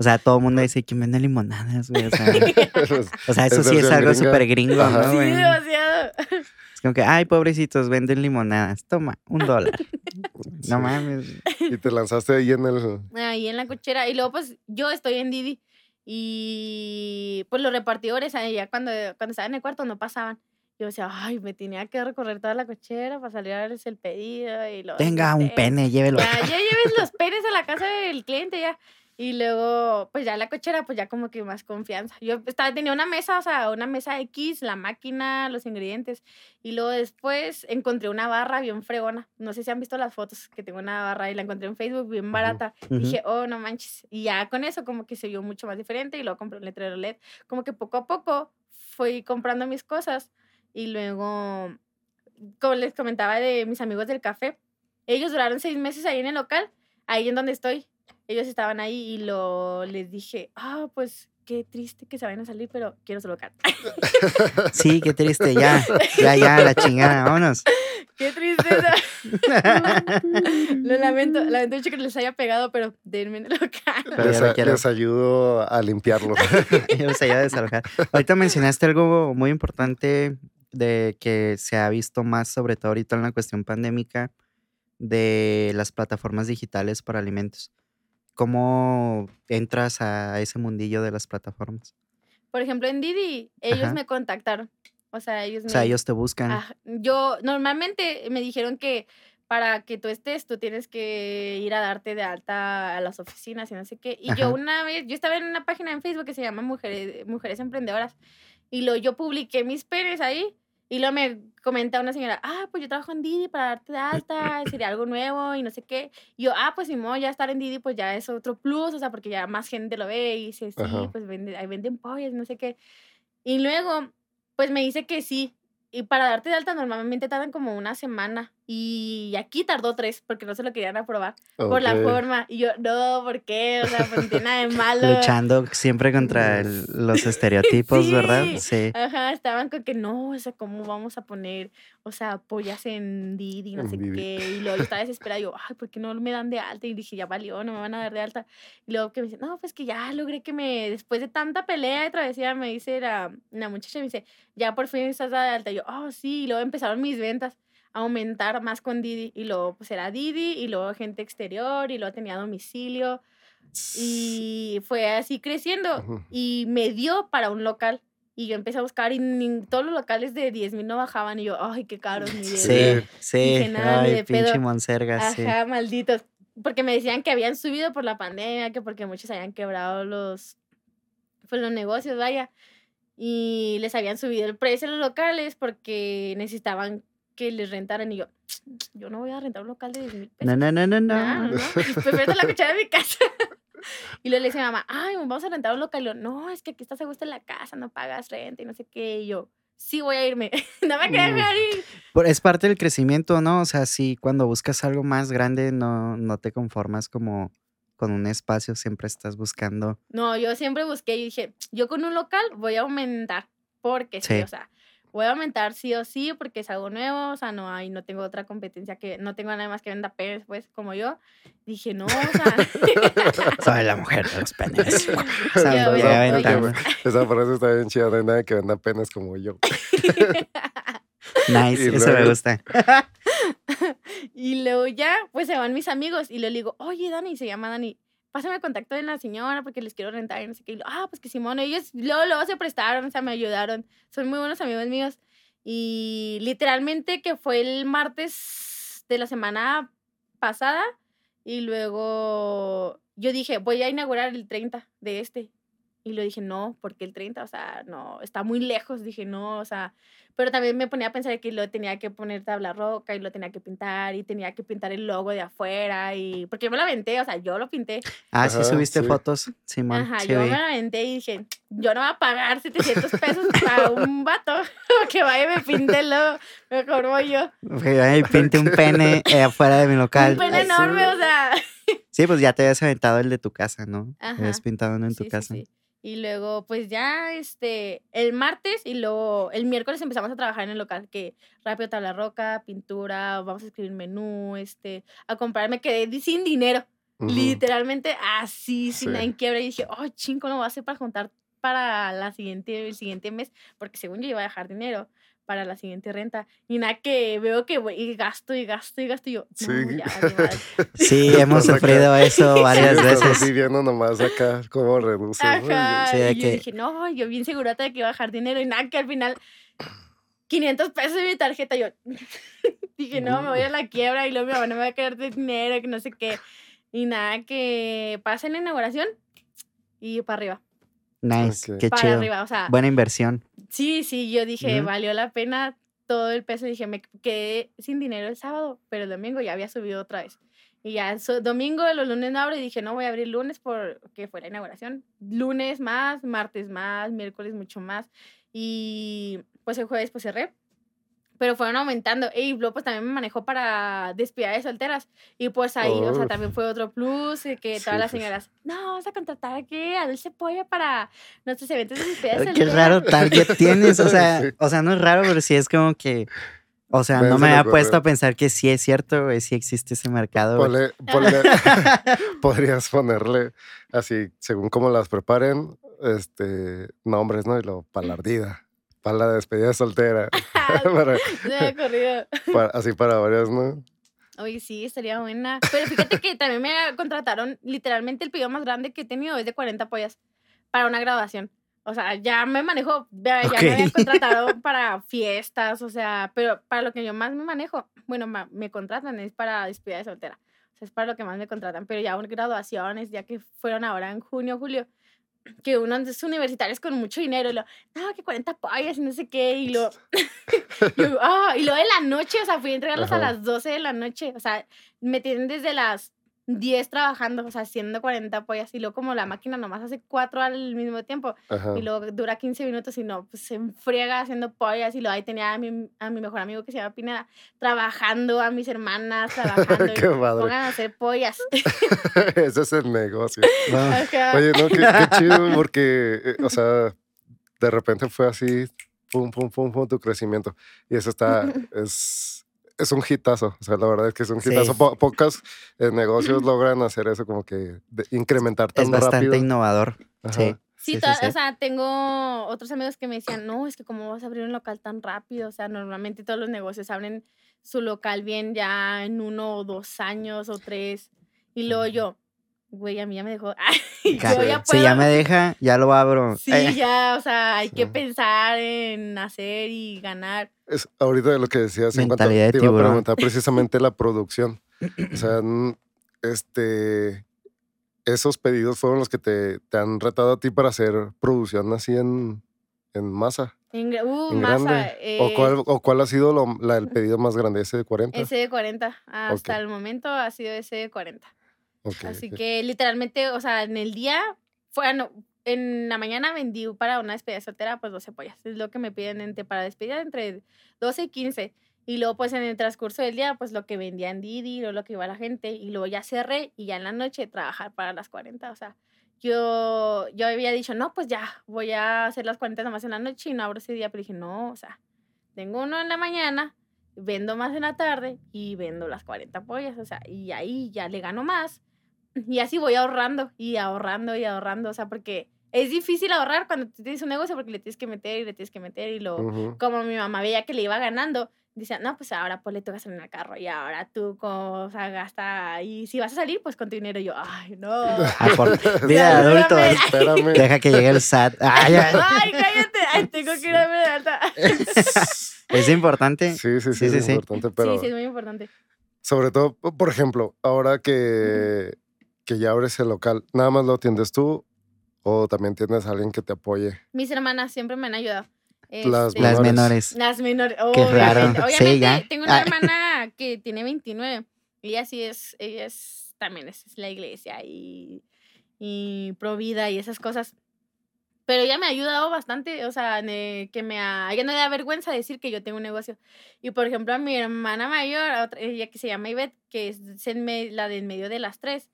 O sea, todo el mundo dice, ¿quién vende limonadas, güey? O sea, o sea, eso Es sí es algo súper gringo, Ajá. ¿no, Sí, demasiado. Es como que, ay, pobrecitos, venden limonadas. Toma, un dólar. Sí. No mames. Y te lanzaste ahí en el. Ahí en la cochera. Y luego, pues, yo estoy en Didi. Y pues los repartidores, ya cuando, cuando estaba en el cuarto no pasaban. Yo decía, ay, me tenía que recorrer toda la cochera para salir a darles el pedido. Y luego, Tenga un pene, llévelo. Ya, ya lleves los penes a la casa del cliente ya. Y luego, pues ya la cochera, pues ya como que más confianza. Yo estaba, tenía una mesa, o sea, una mesa X, la máquina, los ingredientes. Y luego después encontré una barra bien fregona. No sé si han visto las fotos, que tengo una barra y la encontré en Facebook bien barata. Ujú. Dije, oh, no manches. Y ya con eso como que se vio mucho más diferente y luego compré un letrero LED. Como que poco a poco fui comprando mis cosas y luego, como les comentaba de mis amigos del café, ellos duraron seis meses ahí en el local, ahí en donde estoy. Ellos estaban ahí y lo, les dije, ah, pues qué triste que se vayan a salir, pero quiero su local. Sí, qué triste, ya. Ya, ya, la chingada, vámonos. qué tristeza. Lo lamento, lamento mucho que les haya pegado, pero denme Les, lo a- quiero. les ayudo a limpiarlo. Yo los ayudo a desalojar. Ahorita mencionaste algo muy importante de que se ha visto más, sobre todo ahorita en la cuestión pandémica, de las plataformas digitales para alimentos. ¿Cómo entras a ese mundillo de las plataformas? Por ejemplo, en Didi, ellos Ajá. me contactaron. O sea, ellos O sea, me- ellos te buscan. Yo normalmente me dijeron que para que tú estés, tú tienes que ir a darte de alta a las oficinas y no sé qué. Y Ajá. yo una vez, yo estaba en una página en Facebook que se llama Mujeres, Mujeres Emprendedoras. Y lo, yo publiqué mis penes ahí. Y luego me comenta una señora, ah, pues yo trabajo en Didi para darte de alta, sería algo nuevo y no sé qué. Y yo, ah, pues si modo ya estar en Didi, pues ya es otro plus, o sea, porque ya más gente lo ve y dice, sí, Ajá. pues vende, ahí venden pollas no sé qué. Y luego, pues me dice que sí. Y para darte de alta normalmente tardan como una semana. Y aquí tardó tres porque no se lo querían aprobar por la forma. Y yo, no, ¿por qué? O sea, pues tiene nada de malo. Luchando siempre contra el- los estereotipos, ¿verdad? Sí. Sí. Ajá, estaban con que no, o sea, ¿cómo vamos a poner, o sea, pollas en Didi, no En sé Didi. qué? Y luego yo estaba desesperada, yo, ay, ¿por qué no me dan de alta? Y dije, ya valió, no me van a dar de alta. Y luego que me dice, no, pues que ya logré que me, después de tanta pelea y travesía, me dice la, la muchacha, me dice, ya por fin estás de alta. Y yo, oh, sí, y luego empezaron mis ventas aumentar más con Didi. Y luego, pues era Didi, y luego gente exterior, y luego tenía domicilio. Y fue así creciendo y me dio para un local. Y yo empecé a buscar y todos los locales de 10 mil no bajaban. Y yo, ay, qué caros, de Sí, sí. Dije, nada, Ay, de pinche monserga, sí. Ajá, malditos. Porque me decían que habían subido por la pandemia, que porque muchos habían quebrado los, pues, los negocios, vaya. Y les habían subido el precio a los locales porque necesitaban que les rentaran. Y yo, yo no voy a rentar un local de 10 mil pesos. No, no, no, no, No, no. no. Prefiero la cuchara de mi casa. Y luego le dice a mi mamá, ay, vamos a rentar un local. Y yo, no, es que aquí estás a gusto en la casa, no pagas renta y no sé qué. Y yo, sí voy a irme. no me quería Mm. dejar ir. Es parte del crecimiento, ¿no? O sea, sí, cuando buscas algo más grande, no, no te conformas como con un espacio, siempre estás buscando. No, yo siempre busqué y dije, yo con un local voy a aumentar. Porque sí, Sí. o sea, voy a aumentar sí o sí porque es algo nuevo. O sea, no hay, no tengo otra competencia que, no tengo nada más que venda penes, pues, como yo. Dije, no, o sea. Soy la mujer de los penes. O sea, voy a. Esa frase está bien chida. No hay nadie que venda penas como yo. Nice, Y eso me gusta. Y luego ya, pues se van mis amigos y le digo, oye, Dani, se llama Dani, pásame el contacto de la señora porque les quiero rentar y no sé qué. Y lo, ah, pues que Simón, ellos luego, luego se prestaron, o sea, me ayudaron. Son muy buenos amigos míos. Y literalmente que fue el martes de la semana pasada y luego yo dije, voy a inaugurar el 30 de este. Y lo dije, no, porque el 30, o sea, no, está muy lejos. Dije, no, o sea, pero también me ponía a pensar que lo tenía que poner tabla roca y lo tenía que pintar y tenía que pintar el logo de afuera y porque yo me lo aventé, o sea, yo lo pinté. Ah, sí Ajá, subiste sí. fotos, Simón. Ajá, sí yo vi. me lo aventé y dije, yo no voy a pagar 700 pesos para un vato que vaya y me pinte el logo, mejor voy yo. Fui, Ay, pinte un pene eh, afuera de mi local. Un pene Ay, sí. enorme, o sea. Sí, pues ya te habías aventado el de tu casa, ¿no? Ajá. Habías pintado uno en tu Sí, sí, casa. Y luego, pues ya, este, el martes y luego el miércoles empezamos a trabajar en el local, que rápido tabla roca, pintura, vamos a escribir menú, este, a comprar, me quedé sin dinero, literalmente así, sin Sí. nada en quiebra, y dije, oh, ching, ¿cómo lo voy a hacer para juntar para la siguiente, el siguiente mes? Porque según yo iba a dejar dinero para la siguiente renta, y nada que veo que voy y gasto y gasto y gasto, y yo, no, Sí. ya, vale madre". Sí, hemos acá. sufrido eso varias veces. así viendo nomás acá cómo reduce. ¿no? Ajá. Sí, de y yo que- dije, no, yo bien segurata de que iba a dejar dinero y nada, que al final 500 pesos de mi tarjeta. Yo dije, no, me voy a la quiebra y luego mi mamá no me va a quedar de dinero, que no sé qué. Y nada, que pasa la inauguración y para arriba, Nice, Ok. qué para chido. arriba. O sea, Buena inversión. sí, sí, yo dije, valió la pena todo el peso. Dije, me quedé sin dinero el sábado, pero el domingo ya había subido otra vez. Y ya so- domingo, los lunes no abro y dije, no, voy a abrir lunes porque fue la inauguración. Lunes más, martes más, miércoles mucho más. Y pues el jueves pues cerré. Pero fueron aumentando. Y luego pues también me manejó para despedida de solteras. Y pues ahí, o sea, también fue otro plus. Que Sí, todas las sí, sí. señoras, no, vamos a contratar aquí a Dulce Pollo para nuestros eventos de despedida de Qué solteras. raro target tienes. O sea, Sí. o sea, no es raro, pero sí es como que. O sea, Me no me había puesto a pensar que sí es cierto, güey, sí existe ese mercado. Ponle- ponle- podrías ponerle así, según cómo las preparen, este, nombres, ¿no? Y lo palardida. Para la despedida soltera. para- para- así para varias, ¿no? Oye, sí, estaría buena. Pero fíjate que también me contrataron, literalmente el pedido más grande que he tenido es de 40 pollas para una graduación. O sea, ya me manejo, ya, ya me habían contratado para fiestas, o sea, pero para lo que yo más me manejo, bueno, ma- me contratan es para despedida de soltera. O sea, es para lo que más me contratan, pero ya graduaciones, ya que fueron ahora en junio, julio, que unos universitarios con mucho dinero, y lo, no, que 40 pollas y no sé qué, y lo, yo, ah, y lo de la noche, o sea, fui a entregarlos a las 12 de la noche, o sea, me tienen desde las 10 trabajando, o sea, haciendo 40 pollas, y luego como la máquina nomás hace 4 al mismo tiempo, Ajá. y luego dura 15 minutos y no, pues se enfriega haciendo pollas, y luego ahí tenía a mi, a mi mejor amigo que se llama Pineda, trabajando, a mis hermanas trabajando, y Qué padre. pongan a hacer pollas. Ese es el negocio. Ajá. Oye, no, qué, qué chido, porque, eh, o sea, de repente fue así, pum, pum, pum, pum, tu crecimiento. Y eso está, es, es un hitazo. O sea, la verdad es que es un Sí. hitazo. Po- pocos eh, negocios logran hacer eso, como que de- incrementar tan Es bastante rápido. innovador. Ajá. Sí. Sí, sí, sí. o sea, tengo otros amigos que me decían, no, es que cómo vas a abrir un local tan rápido, o sea, normalmente todos los negocios abren su local bien ya en uno o dos años o tres, y luego yo, güey, a mí ya me dejó, Ay, Ca- yo ya Si ya me deja, ya lo abro. Sí, Eh, ya, o sea, hay que pensar en hacer y ganar. Es ahorita de lo que decías en cuanto Mentalidad de te iba a preguntar precisamente la producción. O sea, este esos pedidos fueron los que te, te han retado a ti para hacer producción así en, en masa. En, uh, en masa, grande. ¿O, eh, cuál, ¿O cuál ha sido lo- la- el pedido más grande? ¿Ese de 40? ese de 40, hasta el momento ha sido ese de 40. Ok, Así ok. que literalmente, o sea, en el día, fue, no, en la mañana vendí para una despedida soltera, pues 12 pollas. Es lo que me piden entre, para despedida entre 12 y 15. Y luego, pues en el transcurso del día, pues lo que vendía en Didi, luego lo que iba la gente. Y luego ya cerré y ya en la noche trabajar para las 40. O sea, yo, yo había dicho, no, pues ya, voy a hacer las 40 nomás en la noche y no abro ese día. Pero dije, no, o sea, tengo uno en la mañana, vendo más en la tarde y vendo las 40 pollas. O sea, y ahí ya le gano más. Y así voy ahorrando y ahorrando y ahorrando, o sea, porque es difícil ahorrar cuando tienes un negocio porque le tienes que meter y le tienes que meter y lo, Ujú. como mi mamá veía que le iba ganando, dice, no, pues ahora ponle tu gasolina al carro y ahora tú, o sea, gasta, y si vas a salir, pues con tu dinero, Y yo, ay, no. ah, por- vida de adulto. Espérame. Deja que llegue el SAT. Ah, ya. Ay, cállate, ay, tengo que ir a ver de alta. Es importante. Sí, sí, sí, Sí, es sí, sí. importante, pero Sí, sí, es muy importante. sobre todo, po- por ejemplo, ahora que, que ya abres el local, ¿nada más lo atiendes tú o también tienes a alguien que te apoye? Mis hermanas siempre me han ayudado. Las Este, Las menores. menores. Las menores. Qué raro. Obviamente, Sí, ya. tengo una Ah. hermana que tiene 29. Y ella sí es, ella es, también es, es la iglesia y, y provida y esas cosas. Pero ella me ha ayudado bastante, o sea, ne- que me ha, ella no le da vergüenza decir que yo tengo un negocio. Y por ejemplo, a mi hermana mayor, a otra- ella que se llama Ivette, que es en me- la de en medio de las tres,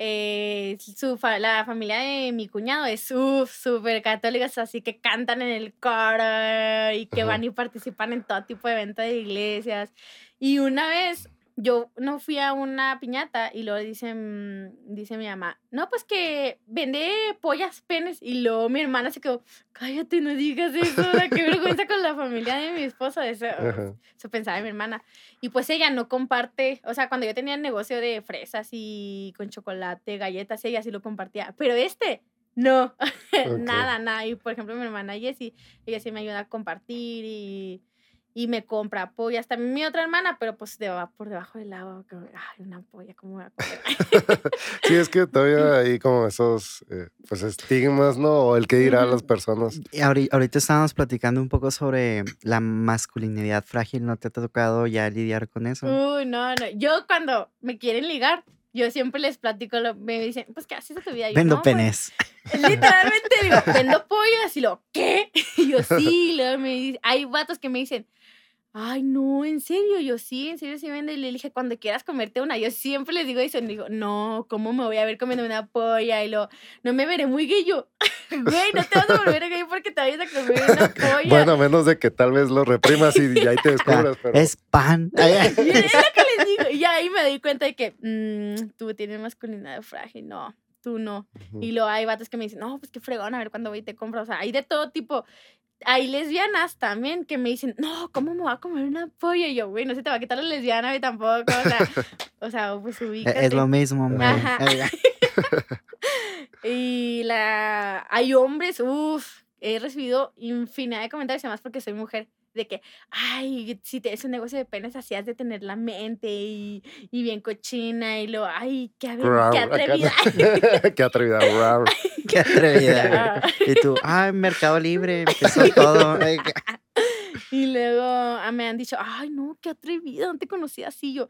eh, su fa- la familia de mi cuñado es súper católicos, así que cantan en el coro y que Ajá. van y participan en todo tipo de eventos de iglesias. Y una vez yo no fui a una piñata y luego dice, mm, dice mi mamá, no, pues que vende pollas, penes. Y luego mi hermana se quedó, cállate, no digas eso, qué vergüenza con la familia de mi esposo. Eso, Ajá. eso pensaba mi hermana. Y pues ella no comparte, o sea, cuando yo tenía el negocio de fresas y con chocolate, galletas, ella sí lo compartía. Pero este, no, nada, nada. Y por ejemplo, mi hermana Jessie, ella sí me ayuda a compartir y, y me compra pollas. También mi otra hermana, pero pues de, por debajo del agua, como, ay, una polla, ¿cómo voy a comer? Sí, es que todavía hay como esos eh, pues estigmas, ¿no? O el que dirán las personas. Y ahori- ahorita estábamos platicando un poco sobre la masculinidad frágil. ¿No te ha tocado ya lidiar con eso? Uy, no, no. Yo cuando me quieren ligar, yo siempre les platico, lo, me dicen, pues, ¿qué haces de tu vida? Y yo, Vendo "No, pues, penes. Literalmente digo, vendo pollas y lo, ¿qué? Y yo sí, y luego me dice, hay vatos que me dicen, ay, no, en serio, yo sí, en serio sí vende. Y le dije, cuando quieras comerte una, yo siempre les digo eso, y digo, no, ¿cómo me voy a ver comiendo una polla? Y lo, no me veré muy gay yo. Güey, no te vas a volver gay porque te vayas a comer una polla. Bueno, menos de que tal vez lo reprimas y, y ahí te descubras, pero Es pan. Y es lo que les digo. Y ahí me doy cuenta de que mm, tú tienes masculinidad frágil, no, tú no. Ujú. Y luego hay vatos que me dicen, no, pues qué fregón, a ver cuándo voy y te compro. O sea, hay de todo tipo. Hay lesbianas también que me dicen, no, ¿cómo me voy a comer una polla? Y yo, güey, no se te va a quitar la lesbiana y tampoco. O sea, o sea pues ubícate. E, Es lo mismo, hombre. Ajá. Y la... hay hombres, uff, he recibido infinidad de comentarios, además porque soy mujer, de que, ay, si tienes un negocio de penes, así has de tener la mente y, y bien cochina y lo, ay, qué, qué atrevida. qué atrevida. Qué atrevida. Y tú, ay, Mercado Libre, empezó todo. Y luego ah, me han dicho, ay, no, qué atrevida, no te conocía así. Yo,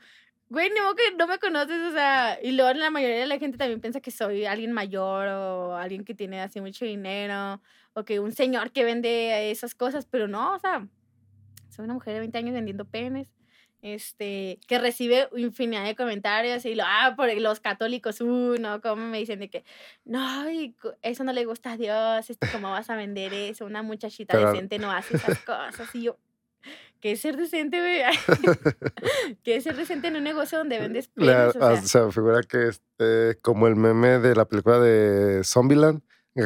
güey, ni modo que no me conoces, o sea. Y luego la mayoría de la gente también piensa que soy alguien mayor o alguien que tiene así mucho dinero o que un señor que vende esas cosas, pero no, o sea, soy una mujer de 20 años vendiendo penes. Este, que recibe infinidad de comentarios y lo, ah, por los católicos, uh, no, como me dicen de que, no, eso no le gusta a Dios, este, ¿cómo vas a vender eso? Una muchachita Pero- decente no hace esas cosas. Y yo, ¿qué es ser decente, güey? ¿Qué es ser decente en un negocio donde vendes penes? O ha- sea, se figura que es eh, como el meme de la película de Zombieland,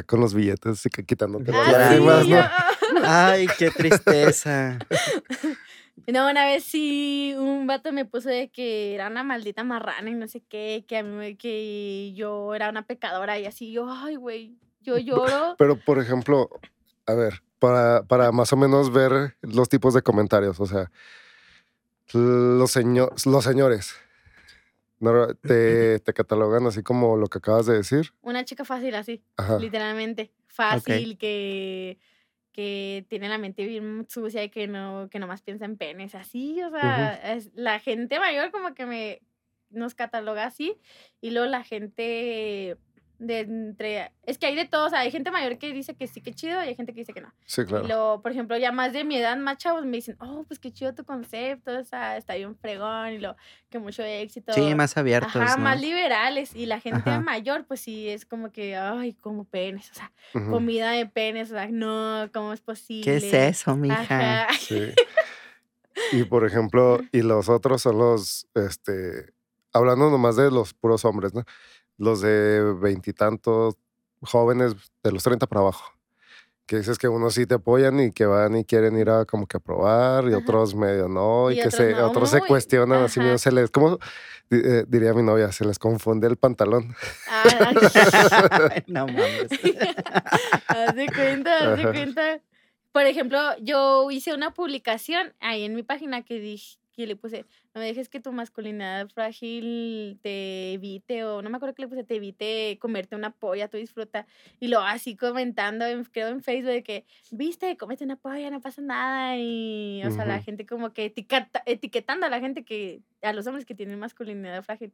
con los billetes así que quitándote las ah, sí, lágrimas, ¿no? Ay, qué tristeza. No, una vez sí, un vato me puso de que era una maldita marrana y no sé qué, que, a mí, que yo era una pecadora y así. Yo, ay, güey, yo lloro. Pero, por ejemplo, a ver, para, para más o menos ver los tipos de comentarios, o sea, los, seño- los señores no, te, te catalogan así como lo que acabas de decir. Una chica fácil así, Ajá. literalmente. Fácil, que, que tiene la mente bien sucia y que no que nomás piensa en penes. Así, o sea, es- la gente mayor como que me nos cataloga así. Y luego la gente de entre... Es que hay de todos, o sea, hay gente mayor que dice que sí, que chido, y hay gente que dice que no. Sí, Y claro. luego, por ejemplo, ya más de mi edad, más chavos, me dicen, oh, pues qué chido tu concepto, o sea, está bien fregón, y lo que mucho éxito. Sí, más abiertos, Ajá, ¿no? más liberales. Y la gente Ajá. mayor, pues sí, es como que, ay, como penes, o sea, comida de penes, o sea, no, ¿cómo es posible? ¿Qué es eso, mija? Ajá. sí. Y por ejemplo, y los otros son los, este, hablando nomás de los puros hombres, ¿no? Los de veintitantos jóvenes de los 30 para abajo. Que dices que unos sí te apoyan y que van y quieren ir a como que a probar y Ajá. otros medio no y, Y que otros se no, otros se cuestionan así medio se les como eh, diría mi novia se les confunde el pantalón Ah, no mames. haz de cuenta, haz de Ajá. cuenta. por ejemplo, yo hice una publicación ahí en mi página que dije, que le puse, no dejes que tu masculinidad frágil te evite, o no me acuerdo que le puse, te evite comerte una polla, tú disfruta. Y lo así comentando, en- creo en Facebook, de que, viste, comete una polla, no pasa nada. Y, o sea, la gente como que etiqueta- etiquetando a la gente que, a los hombres que tienen masculinidad frágil.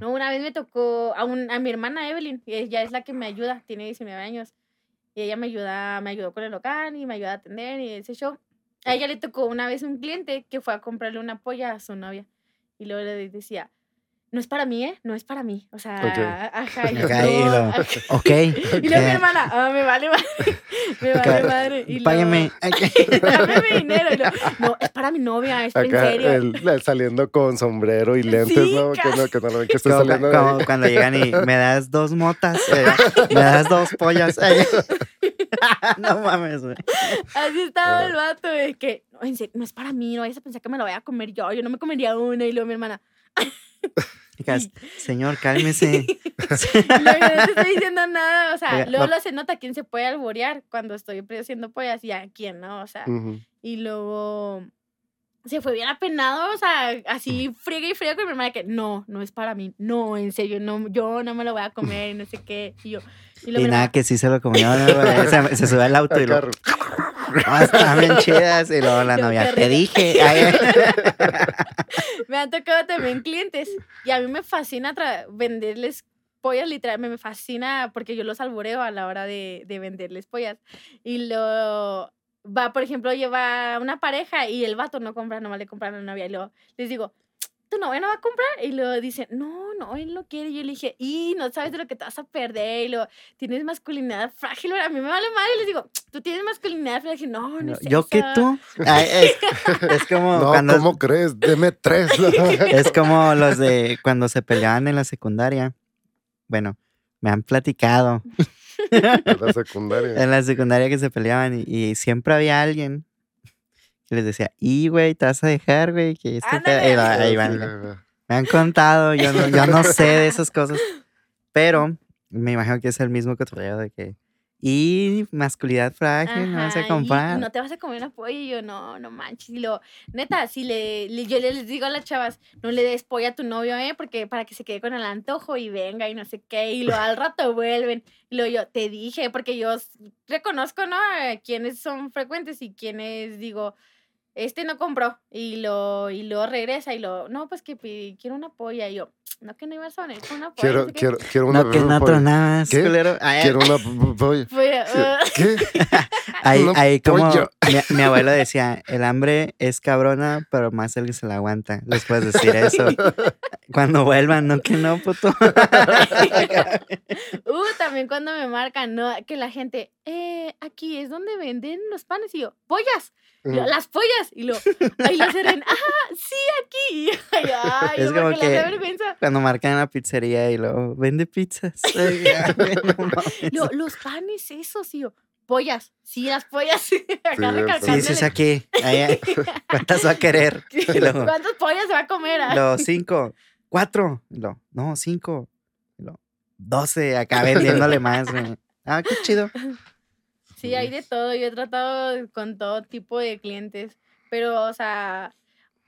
No, una vez me tocó a, un, a mi hermana Evelyn, y ella es la que me ayuda, tiene 19 años. Y ella me ayuda, me ayudó con el local y me ayuda a atender y ese show. A ella le tocó una vez un cliente que fue a comprarle una polla a su novia. Y luego le decía, no es para mí, ¿eh? No es para mí. O sea, Ok. ajá. y yo, "No". Ajá. Ok. Y luego mi hermana, ah, me vale madre. Me vale madre. Y luego, Págueme. Dame mi dinero. No, es para mi novia, es en Acá serio. el- el saliendo con sombrero y lentes, Sí, ¿no? Que no, que no lo ven que está Como, saliendo como ahí. cuando llegan y me das dos motas, eh, me das dos pollas. eh. no mames, güey. Así estaba el vato, de que, no, en serio, no es para mí, no vayas a pensar que me lo voy a comer yo, yo no me comería una. Y luego mi hermana, Señor, cálmese. luego no te estoy diciendo nada, o sea, Oiga, luego lo se nota quién se puede alborear cuando estoy produciendo pollas y a quién, ¿no? O sea, y luego se fue bien apenado, o sea, así friega y friega con mi hermana que no, no es para mí, no, en serio, no, yo no me lo voy a comer y no sé qué. Y yo, y nada, hermana, que sí se lo comió. Se, se sube al auto y lo. "Ah, están bien chidas. Y luego la Yo, novia, te rico". dije. Me han tocado también clientes y a mí me fascina venderles pollas, literal, me, me fascina porque yo los alboreo a la hora de, de venderles pollas. Y lo va, por ejemplo, lleva una pareja y el vato no compra, nomás le compra a la novia. Y luego les digo, ¿tu novia no va a comprar? Y luego dicen, no, no, él no quiere. Y yo le dije, y no sabes de lo que te vas a perder. Y luego, tienes masculinidad frágil. A mí me vale madre. Y les digo, tú tienes masculinidad frágil. No, no es Yo que eso". tú. Ay, es, es como No, cuando. ¿cómo crees? Deme tres. ¿no? Es como los de cuando se peleaban en la secundaria. Bueno, me han platicado En la secundaria. en la secundaria que se peleaban y, y siempre había alguien les decía, y güey, te vas a dejar, güey, que este Ándale. pedo", y la- ahí Sí, van. güey. Me han contado, yo no, yo no sé de esas cosas, pero me imagino que es el mismo cotorreo de que, y masculinidad frágil, no vas Ajá, a y- comprar. Y, no te vas a comer una polla. Y yo, no, no manches. Y lo, neta, si le, le- yo les digo a las chavas, no le des polla a tu novio, ¿eh? Porque para que se quede con el antojo y venga y no sé qué. Y lo al rato vuelven. Y lo yo, te dije, porque yo reconozco, ¿no? Quiénes son frecuentes y quiénes digo, este no compró. Y lo, y luego regresa y lo, no, pues que pi- quiero una polla. Y yo, no, que no ibas a con una polla. no Quiero, sé qué". quiero, quiero una. No, que no polla. tronabas, ¿Qué? culero. Ay, Quiero una. polla. ¿Qué? Ahí, una ahí como polla. mi, mi abuelo decía, el hambre es cabrona, pero más el que se la aguanta. Les puedes decir eso. Cuando vuelvan, no que no, puto. Uh, también cuando me marcan, ¿no? Que la gente, eh, aquí es donde venden los panes. Y yo, pollas, Y yo, las pollas. Y lo, ahí lo cerren, ah, sí, aquí. Y yo, ay, Es como vergüenza. Cuando marcan la pizzería y luego vende pizzas. Lo, los panes, esos, y yo, pollas, sí, las pollas. Acá Sí. Sí, sí, es aquí. ¿Cuántas va a querer? Luego, ¿Cuántas pollas se va a comer? ah? Los cinco, cuatro. Luego, no, cinco. Doce. Acá vendiéndole más. Ah, qué chido. Sí, hay de todo. Yo he tratado con todo tipo de clientes. Pero, o sea,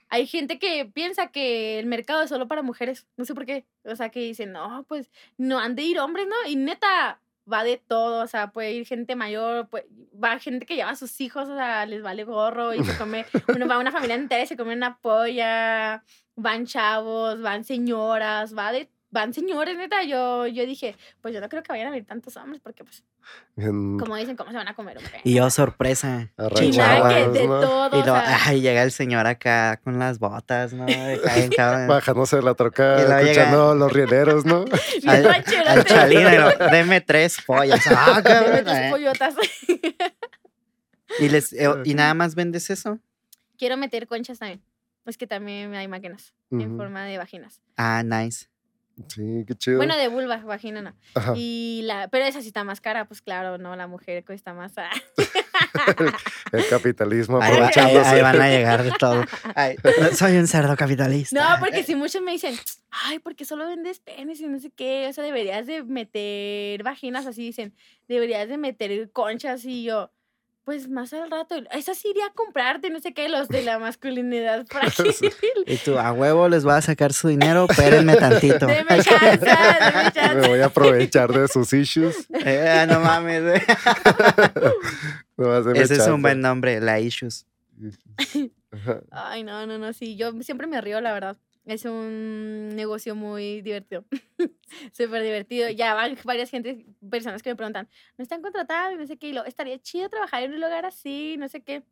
hay gente que piensa que el mercado es solo para mujeres. No sé por qué. O sea, que dicen, no, pues no han de ir hombres, ¿no? Y neta, va de todo. O sea, puede ir gente mayor, va gente que lleva a sus hijos, o sea, les vale gorro y se come. Uno va una familia entera y se come una polla. Van chavos, van señoras, va de. Van señores, neta. Yo, yo dije, pues yo no creo que vayan a venir tantos hombres, porque, pues, como dicen, ¿cómo se van a comer Y yo, sorpresa. Y nada, que de ¿no? todo. Y o luego, sea, ay, llega el señor acá con las botas, ¿no? Bajándose de la troca, Y luego llega- escuchando los rieleros, ¿no? al, al chalín, y luego, deme tres pollas. Ah, Deme cabrón, eh. pollotas. Y, les, eh, ¿Y nada más vendes eso? Quiero meter conchas también. Es que también hay máquinas en forma de vaginas. Ah, nice. Sí, qué chido. Bueno, de vulva, vagina no. Ajá. Y la, pero esa sí está más cara, pues claro, no, la mujer cuesta más. El capitalismo Ahí, ahí- van a llegar de todo. Ay, soy un cerdo capitalista. No, porque si muchos me dicen, ay, porque solo vendes penes y no sé qué, o sea, deberías de meter vaginas, así dicen, deberías de meter conchas y yo, pues más al rato. Esa sí iría a comprarte, no sé qué, los de la masculinidad frágil. Y tú, a huevo les voy a sacar su dinero, espérenme tantito. Deme chance, deme Me voy a aprovechar de sus issues. Eh, no mames, deme Ese es un buen nombre, la Issues. Ay, no, no, no, sí, yo siempre me río, la verdad. Es un negocio muy divertido. Súper divertido. Ya van varias gente, personas que me preguntan, ¿no están contratados? Y no sé qué. Y lo, estaría chido trabajar en un lugar así, no sé qué.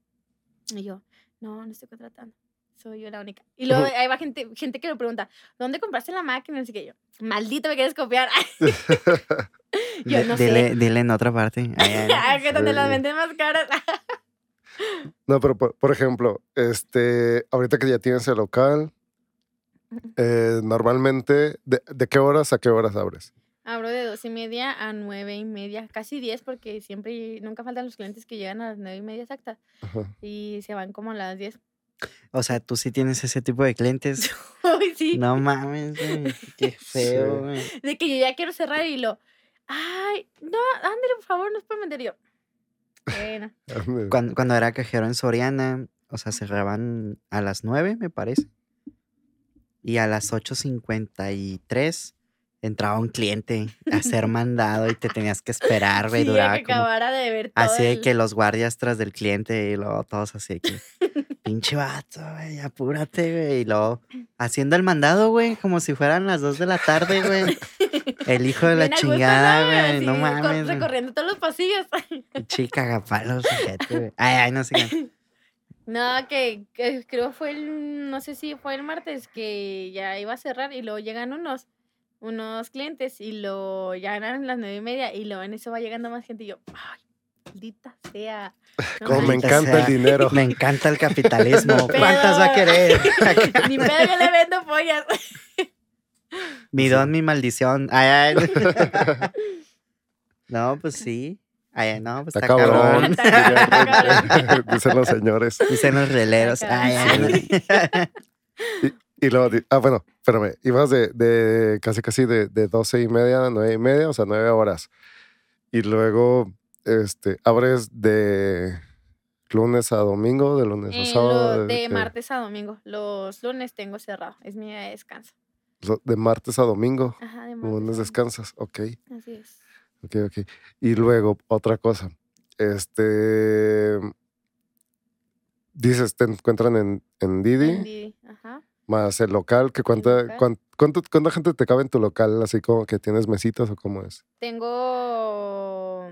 Y yo, no, no estoy contratando. Soy yo la única. Y luego ahí va gente, gente que me pregunta, ¿dónde compraste la máquina? Qué. Y yo, maldito, me quieres copiar. yo no dile, sé. dile en otra parte. Ay, que donde las venden más caras. No, pero por, por ejemplo, este, ahorita que ya tienes el local, eh, normalmente, de, de qué horas a qué horas abres? Abro de dos y media a nueve y media, casi diez, porque siempre, nunca faltan los clientes que llegan a las nueve y media exactas Ajá. y se van como a las diez. O sea, tú sí tienes ese tipo de clientes. Uy, sí, No mames, güey. Qué feo, Sí. de que yo ya quiero cerrar y lo, ay, no, ándale, por favor, nos pueden vender yo. Bueno, Cuando, cuando era cajero en Soriana, o sea, cerraban a las 9, me parece. Y a las 8.53 entraba un cliente a ser mandado y te tenías que esperar, güey. sí, duraba que como- acabara de ver todo Así de el- que los guardias tras del cliente y luego todos así que, pinche vato, güey, apúrate, güey. Y luego haciendo el mandado, güey, como si fueran las 2 de la tarde, güey. El hijo de la bien chingada, güey. No mames. Recorriendo todos los pasillos. Chica cagapalos, ojete, güey. Ay, ay, no sé qué. No, que, que creo fue el, no sé si fue el martes que ya iba a cerrar y luego llegan unos, unos clientes y lo ya eran las nueve y media y luego en eso va llegando más gente y yo, ay, maldita sea. no Como me encanta sea. el dinero. Me encanta el capitalismo. ¿Cuántas va a querer? Ni pedo que le vendo pollas. mi don, mi maldición. Ay, ay. No, pues sí. Ay, no, pues Está está, cabrón. Dicen los señores. Dicen los releros. Ay, ay, no. Y luego, ah, bueno, espérame, ibas de, de casi casi de, de 12 y media a 9 y media, o sea, 9 horas. Y luego, este, abres de lunes a domingo, de lunes a Eh, sábado. lo- de martes a domingo. Los lunes tengo cerrado. Es mi día de descanso. lo- De martes a domingo. Ajá, de martes. Lunes descansas, ok. Así es. Ok, ok. Y luego, otra cosa. Este. Dices, te encuentran en, en Didi, En Didi, Ajá. más el local. Que cuánta, local. cuánto- ¿Cuánta gente te cabe en tu local? Así como que tienes mesitas o cómo es. Tengo.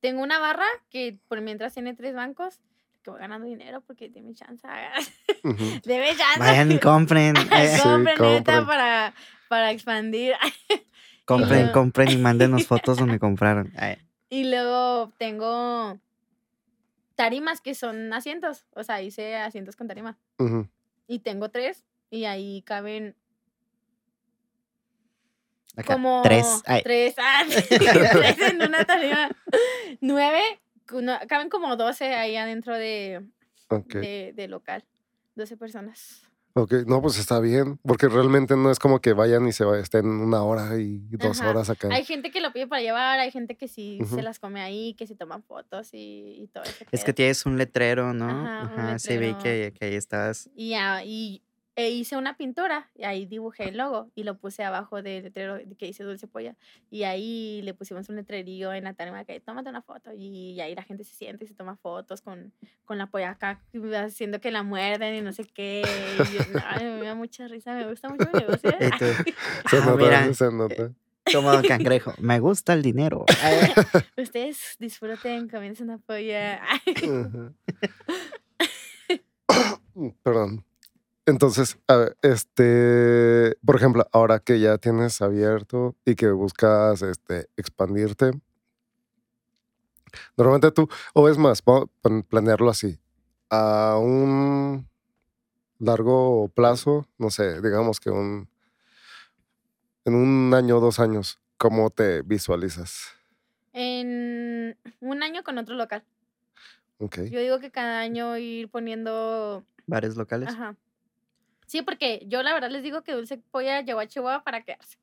Tengo una barra que por mientras tiene tres bancos. Que voy ganando dinero porque deme chance. Deme chance. Vayan y compren. eh, Sí, compren, neta, compren. para, para expandir. compren, luego- compren y mándenos fotos donde compraron. Ay, Y luego tengo tarimas que son asientos. O sea, hice asientos con tarima. Y tengo tres. Y ahí caben acá, como Tres. Ay, tres, ah, tres en una tarima. Nueve, no, caben como doce ahí adentro de, de local. Doce personas. Ok. No, pues está bien, porque realmente no es como que vayan y se va- estén una hora y dos Ajá. horas acá. Hay gente que lo pide para llevar, hay gente que sí se las come ahí, que se toman fotos y, y todo eso. es que tienes un letrero, ¿no? Ajá, un Ajá, sí, vi letrero. que, que ahí estabas. Y, ah, y e hice una pintura y ahí dibujé el logo y lo puse abajo del letrero que dice Dulce Polla. Y ahí le pusimos un letrerillo en la tarima que tómate una foto. Y, ahí la gente se siente y se toma fotos con, con la polla acá, haciendo que la muerden y no sé qué. Y yo, no, ay, me da mucha risa, me gusta mucho mi negocio. Se ah, nota, mira, se nota. como Don Cangrejo. Me gusta el dinero. Ustedes disfruten, comienza una polla. Perdón. Entonces, a ver, este, por ejemplo, ahora que ya tienes abierto y que buscas este, expandirte, normalmente tú, o es más, planearlo así, a un largo plazo, no sé, digamos que un, en un año o dos años, ¿cómo te visualizas? En un año con otro local. Ok. Yo digo que cada año ir poniendo Varios locales. Ajá. Sí, porque yo la verdad les digo que Dulce Polla llegó a Chihuahua para quedarse.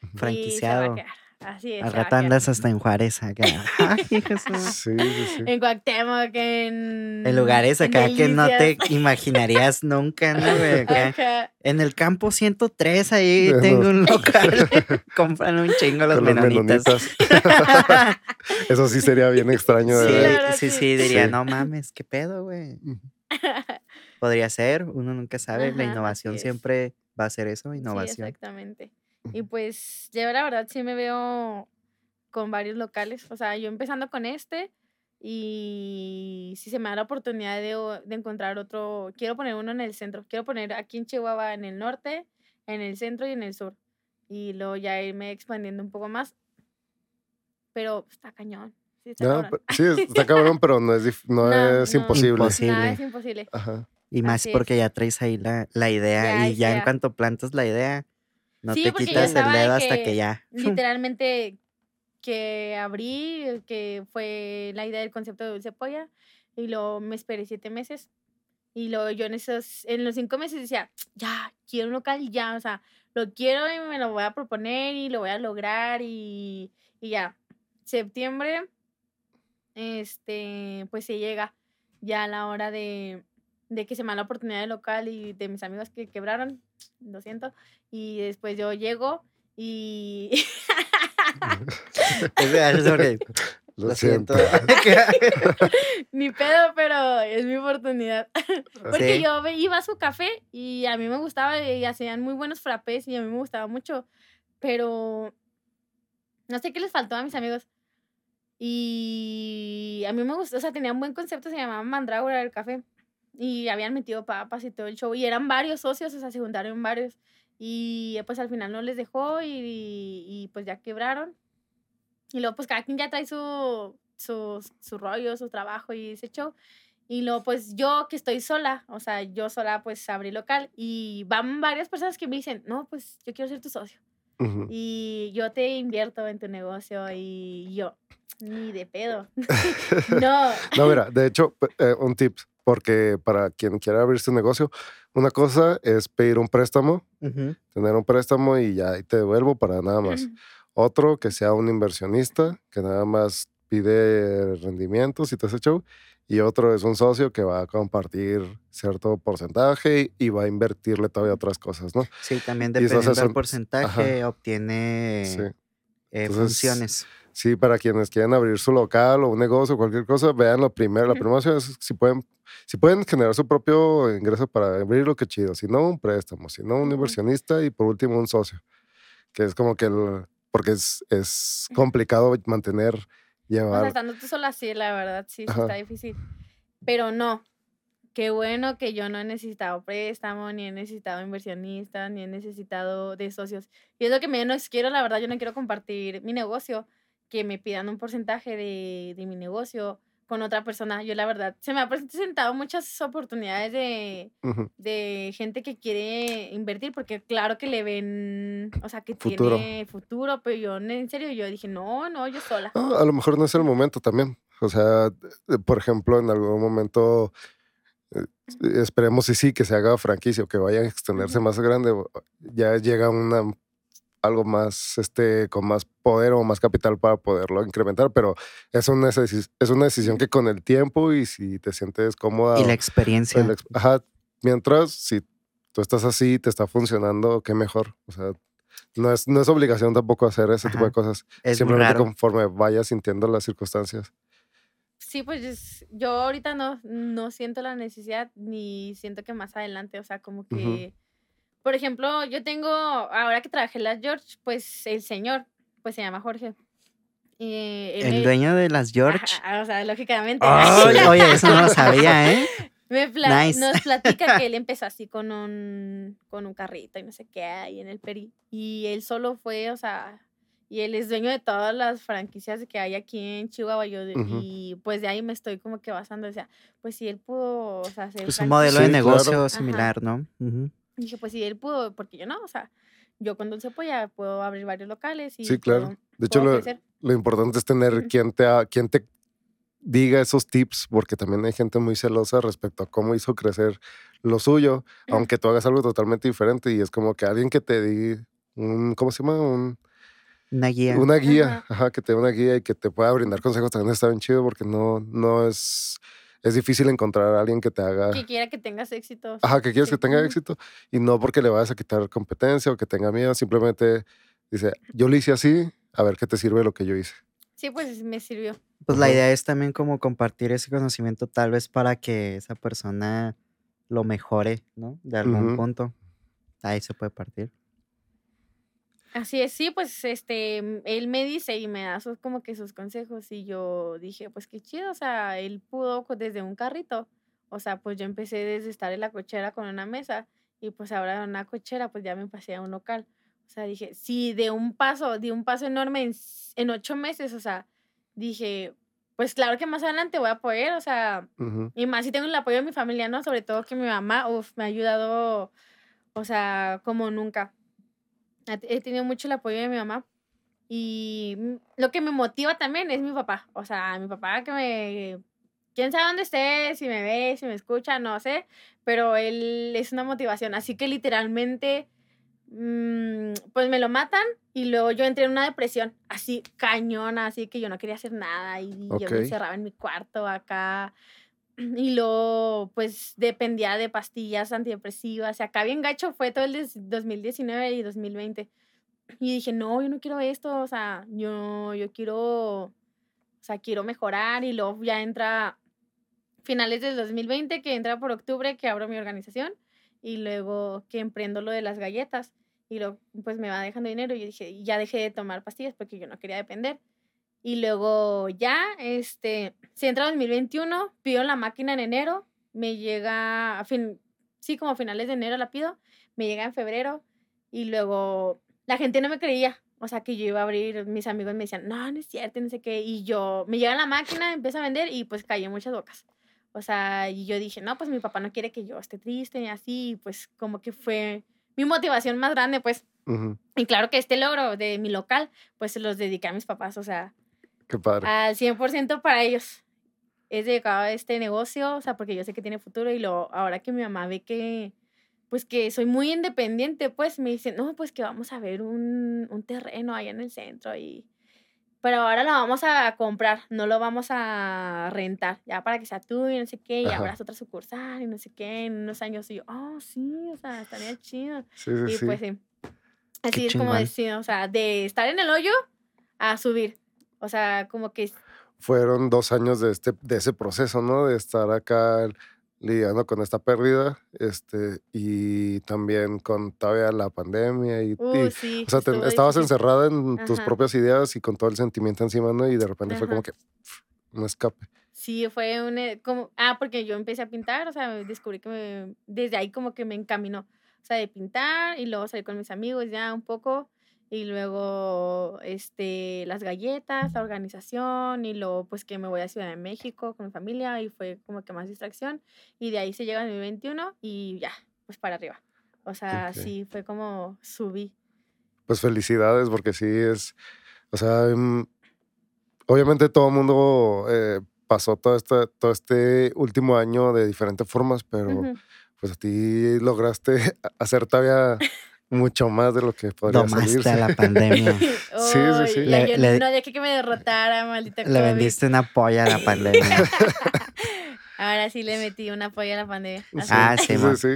Y se va a Franquiciado. quedar. Así es. Al rato andas hasta en Juárez acá. Ay, Sí, sí, sí. En Cuauhtémoc, en... En lugares en acá que no te imaginarías nunca, ¿no, güey? Acá. En el campo 103, ahí tengo un local. Compran un chingo los Con los menonitas. menonitas. Eso sí sería bien extraño de Sí, Sí, sí, sí. sí, diría, Sí. no mames, qué pedo, güey. Podría ser, uno nunca sabe, la Ajá, innovación así es. siempre va a ser eso, Sí, innovación. exactamente. Y pues yo la verdad sí me veo con varios locales. O sea, yo empezando con este y si se me da la oportunidad de, de encontrar otro, quiero poner uno en el centro. Quiero poner aquí en Chihuahua en el norte, en el centro y en el sur. Y luego ya irme expandiendo un poco más. Pero está cañón. Sí, está No, cabrón. pero- sí, está cabrón, pero no es, no No, es no. imposible. Imposible. Nada es imposible. Ajá. Y más Así es. porque ya traes ahí la, la idea Ya, y ya en cuanto plantas la idea, no Sí, te quitas el dedo hasta que que ya. literalmente que abrí, que fue la idea del concepto de dulce polla, y luego me esperé siete meses. Y luego yo en esos, en los cinco meses decía, ya, quiero un local, ya, o sea, lo quiero y me lo voy a proponer y lo voy a lograr y, y ya. Septiembre, este, pues se llega ya a la hora de, de que se me da la oportunidad de local y de mis amigos que quebraron, lo siento, y después yo llego y Es Lo, Lo siento. siento. ni pedo, pero es mi oportunidad. Porque Sí. yo iba a su café y a mí me gustaba y hacían muy buenos frappés y a mí me gustaba mucho, pero no sé qué les faltó a mis amigos. Y a mí me gustó, o sea, tenía un buen concepto, se llamaba Mandrágora el café. Y habían metido papas y todo el show. Y eran varios socios, o sea, se juntaron varios. Y pues al final no les dejó y, y, pues ya quebraron. Y luego pues cada quien ya trae su, su, su rollo, su trabajo y ese show. Y luego pues yo que estoy sola, o sea, yo sola pues abrí local y van varias personas que me dicen, no, pues yo quiero ser tu socio. Y yo te invierto en tu negocio y yo, ni de pedo. no. No, mira, de hecho, eh, un tip, porque para quien quiera abrir su negocio, una cosa es pedir un préstamo, tener un préstamo y ya y te devuelvo para nada más. Otro que sea un inversionista, que nada más pide rendimientos y todo ese show. Y otro es un socio que va a compartir cierto porcentaje y, y va a invertirle todavía otras cosas, ¿no? Sí, también dependiendo hace del porcentaje obtiene Sí. eh, Entonces, funciones. Sí, para quienes quieren abrir su local o un negocio, cualquier cosa, vean lo primero. La primera opción es si pueden, si pueden generar su propio ingreso para abrirlo, qué chido. Si no, un préstamo. Si no, un inversionista y por último un socio. Que es como que el, porque es, es complicado mantener, O sea, llevar. estando tú sola, sí, la verdad, sí, sí Ajá. está difícil. Pero no. Qué bueno que yo no he necesitado préstamo, ni he necesitado inversionistas, ni he necesitado de socios. Y es lo que menos quiero, la verdad, yo no quiero compartir mi negocio, que me pidan un porcentaje de, de mi negocio con otra persona. Yo, la verdad, se me ha presentado muchas oportunidades de, de gente que quiere invertir, porque claro que le ven, o sea, que Futuro. tiene futuro, pero yo, en serio, yo dije, no, no, yo sola. No, a lo mejor no es el momento también. O sea, eh, por ejemplo, en algún momento, eh, esperemos y sí, que se haga franquicia o que vaya a extenderse más grande, ya llega una algo más, este, con más poder o más capital para poderlo incrementar, pero es una, es una decisión que con el tiempo y si te sientes cómoda, Y la o- experiencia. ajá, mientras si tú estás así, te está funcionando, qué mejor. O sea, no es, no es obligación tampoco hacer ese tipo de cosas. es Simplemente raro. conforme vayas sintiendo las circunstancias. Sí, pues es- yo ahorita no, no siento la necesidad ni siento que más adelante, o sea, como que, por ejemplo, yo tengo, ahora que trabajé en la George, pues el señor, pues se llama Jorge. Eh, El me- dueño de las George. Ajá, o sea, lógicamente. Ay, oye, eso no lo sabía, ¿eh? Me pla- Nice. Nos platica que él empezó así con un, con un carrito y no sé qué ahí en el Peri. Y él solo fue, o sea, y él es dueño de todas las franquicias que hay aquí en Chihuahua. Yo, de- Ujú. Y pues de ahí me estoy como que basando. O sea, pues si él pudo, o sea, hacer. Es un modelo de Sí, claro. negocio Ajá. similar, ¿no? Dije, pues si él pudo, porque yo no, o sea, yo con Dulce Polla puedo abrir varios locales y. Sí, claro. puedo- De hecho, lo, lo importante es tener quien te, quien te diga esos tips, porque también hay gente muy celosa respecto a cómo hizo crecer lo suyo, aunque tú hagas algo totalmente diferente y es como que alguien que te diga un, ¿cómo se llama? Un, Una guía. Una guía, Ajá. ajá, que te dé una guía y que te pueda brindar consejos también está bien chido porque no, no es, es difícil encontrar a alguien que te haga, Que quiera que tengas éxito. ajá, que quieres Sí. que tenga éxito y no porque le vayas a quitar competencia o que tenga miedo, simplemente dice, yo lo hice así, a ver qué te sirve lo que yo hice. Sí, pues me sirvió. Pues la idea es también como compartir ese conocimiento tal vez para que esa persona lo mejore, ¿no? De algún punto. Ahí se puede partir. Así es, sí, pues este, mm, él me dice y me da sus, como que sus consejos y yo dije, pues qué chido, o sea, él pudo desde un carrito, o sea, pues yo empecé desde estar en la cochera con una mesa y pues ahora en una cochera pues ya me pasé a un local, o sea, dije, sí, de un paso, de un paso enorme en, en ocho meses, o sea, dije, pues claro que más adelante voy a poder, o sea, y más si tengo el apoyo de mi familia, ¿no? Sobre todo que mi mamá, uf, me ha ayudado, o sea, como nunca. He tenido mucho el apoyo de mi mamá. Y mm, lo que me motiva también es mi papá. O sea, mi papá que me... Quién sabe dónde esté, si me ve, si me escucha, no sé. Pero él es una motivación. Así que literalmente, mm, pues me lo matan y luego yo entré en una depresión así cañona, así que yo no quería hacer nada y yo me encerraba en mi cuarto acá y luego pues dependía de pastillas antidepresivas. Acá bien gacho fue todo el des- 2019 y 2020. Y dije, no, yo no quiero esto, o sea, yo, yo quiero, o sea, quiero mejorar y luego ya entra finales del 2020, que entra por octubre, que abro mi organización y luego que emprendo lo de las galletas y luego pues me va dejando dinero y dije, ya dejé de tomar pastillas porque yo no quería depender. Y luego ya, este, si entra 2021, pido la máquina en enero, me llega, a fin, sí, como a finales de enero la pido, me llega en febrero y luego la gente no me creía. O sea, que yo iba a abrir, mis amigos me decían, no, no es cierto, no sé qué. Y yo, me llega la máquina, empiezo a vender y pues caí en muchas bocas. O sea, y yo dije, no, pues mi papá no quiere que yo esté triste y así, y pues como que fue mi motivación más grande, pues. Ujú. Y claro que este logro de mi local, pues se los dediqué a mis papás, o sea, Qué padre. al 100% para ellos. Es dedicado a este negocio, o sea, porque yo sé que tiene futuro y lo, ahora que mi mamá ve que, pues que soy muy independiente, pues me dice, no, pues que vamos a ver un, un terreno allá en el centro y... Pero ahora lo vamos a comprar, no lo vamos a rentar, ya para que sea tuyo y no sé qué, y Ajá. abras otra sucursal y no sé qué, en unos años. Y yo, oh, sí, o sea, estaría chido. Sí, sí, Y sí. pues sí. Así es como decir, o sea, de estar en el hoyo a subir. O sea, como que Fueron dos años de, este, de ese proceso, ¿no? De estar acá lidiando con esta pérdida este, y también con todavía la pandemia y, y- Uh, sí. o sea, te- estabas encerrada en tus propias ideas y con todo el sentimiento encima, ¿no? Y de repente fue como que pf, un escape. Sí, fue un... eh, Como, ah, porque yo empecé a pintar, o sea, descubrí que me- desde ahí como que me encaminó. O sea, de pintar y luego salí con mis amigos ya un poco. Y luego, este, las galletas, la organización y luego pues que me voy a Ciudad de México con mi familia y fue como que más distracción. Y de ahí se llega a 2021 y ya, pues para arriba. O sea, Ok. sí, fue como subí. Pues felicidades porque sí es, o sea, mm, obviamente todo el mundo eh, pasó todo este, todo este último año de diferentes formas, pero Ujú. pues a ti lograste hacer todavía mucho más de lo que podría Domaste a la pandemia. sí, sí. ya Le- yo le- no dejé que me derrotara, maldita Le COVID. vendiste una polla a la pandemia. Ahora sí le metí una polla a la pandemia. así. Ah, sí, sí, sí.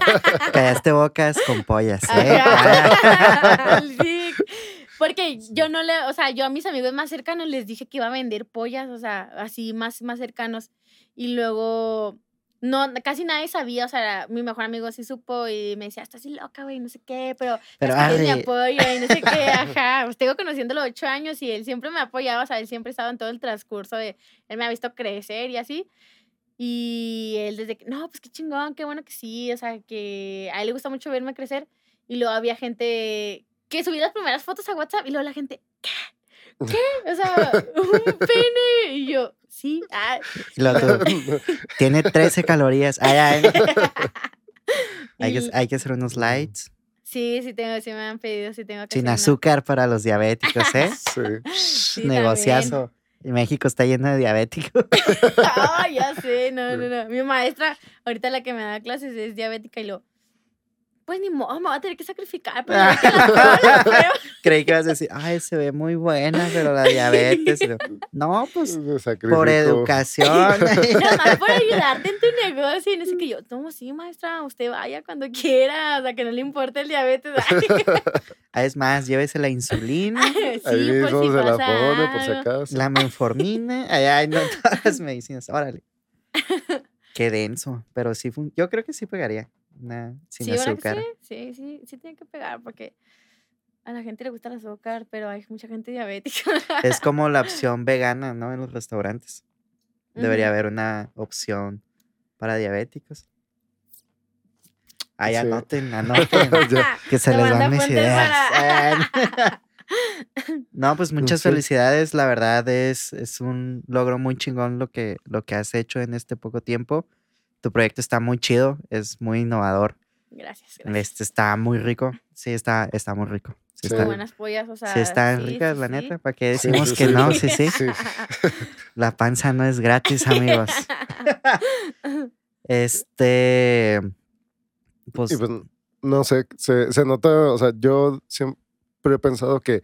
Callaste bocas con pollas, ¿eh? Sí. Porque yo no le, o sea, yo a mis amigos más cercanos les dije que iba a vender pollas, o sea, así más, más cercanos. Y luego, no, casi nadie sabía, o sea, mi mejor amigo sí supo y me decía, estás así loca, güey, no sé qué, pero, Pero, es mi apoyo y no sé qué, ajá. Pues tengo conociéndolo ocho años y él siempre me ha apoyado, o sea, él siempre ha estado en todo el transcurso de, él me ha visto crecer y así. Y él desde que, no, pues qué chingón, qué bueno que sí, o sea, que a él le gusta mucho verme crecer. Y luego había gente que subía las primeras fotos a WhatsApp y luego la gente, ¿qué? ¿Qué? O sea, un pene. Y yo, sí. Tiene 13 calorías. Ay, ay. Hay, que, hay que hacer unos lights. Sí, sí, tengo, sí me han pedido, sí tengo que Sin una. azúcar para los diabéticos, ¿eh? Sí. Sí, Negociazo. México está lleno de diabéticos. Ah, ya sé, no, no, no. Mi maestra, ahorita la que me da clases es diabética y lo. Pues ni modo, me voy a tener que sacrificar. Pero que la pruebo. Creí que ibas a decir, ay, se ve muy buena, pero la diabetes. No, pues por educación. Nomás por ayudarte en tu negocio. Y no sé qué yo, no, sí, maestra, usted vaya cuando quiera. O sea, que no le importa el diabetes. Ah, es más, llévese la insulina, sí, Ahí por si se la pasa pone por si acaso. la menformina. Ay, ay, no, todas las medicinas. Órale. Qué denso. Pero sí, yo creo que sí pegaría. Sin Sí, ¿verdad que azúcar. sí? Sí, sí, sí tiene que pegar porque a la gente le gusta el azúcar, pero hay mucha gente diabética. Es como la opción vegana, ¿no? En los restaurantes. Debería haber una opción para diabéticos. Ay, Sí. anoten, anoten. Ya. que se les van mis ideas. para- no, pues muchas Sí. felicidades. La verdad es, es un logro muy chingón lo que, lo que has hecho en este poco tiempo. Tu proyecto está muy chido, es muy innovador. Gracias, gracias. Este está muy rico. Sí, está, está muy rico. Sí, está, buenas pollas, o sea. sí están sí, ricas, sí, la sí. neta. ¿Para qué Sí, decimos sí, que sí. no? Sí, sí. Sí. La panza no es gratis, amigos. Este. Pues, Y pues, no sé, se, se nota, o sea, yo siempre he pensado que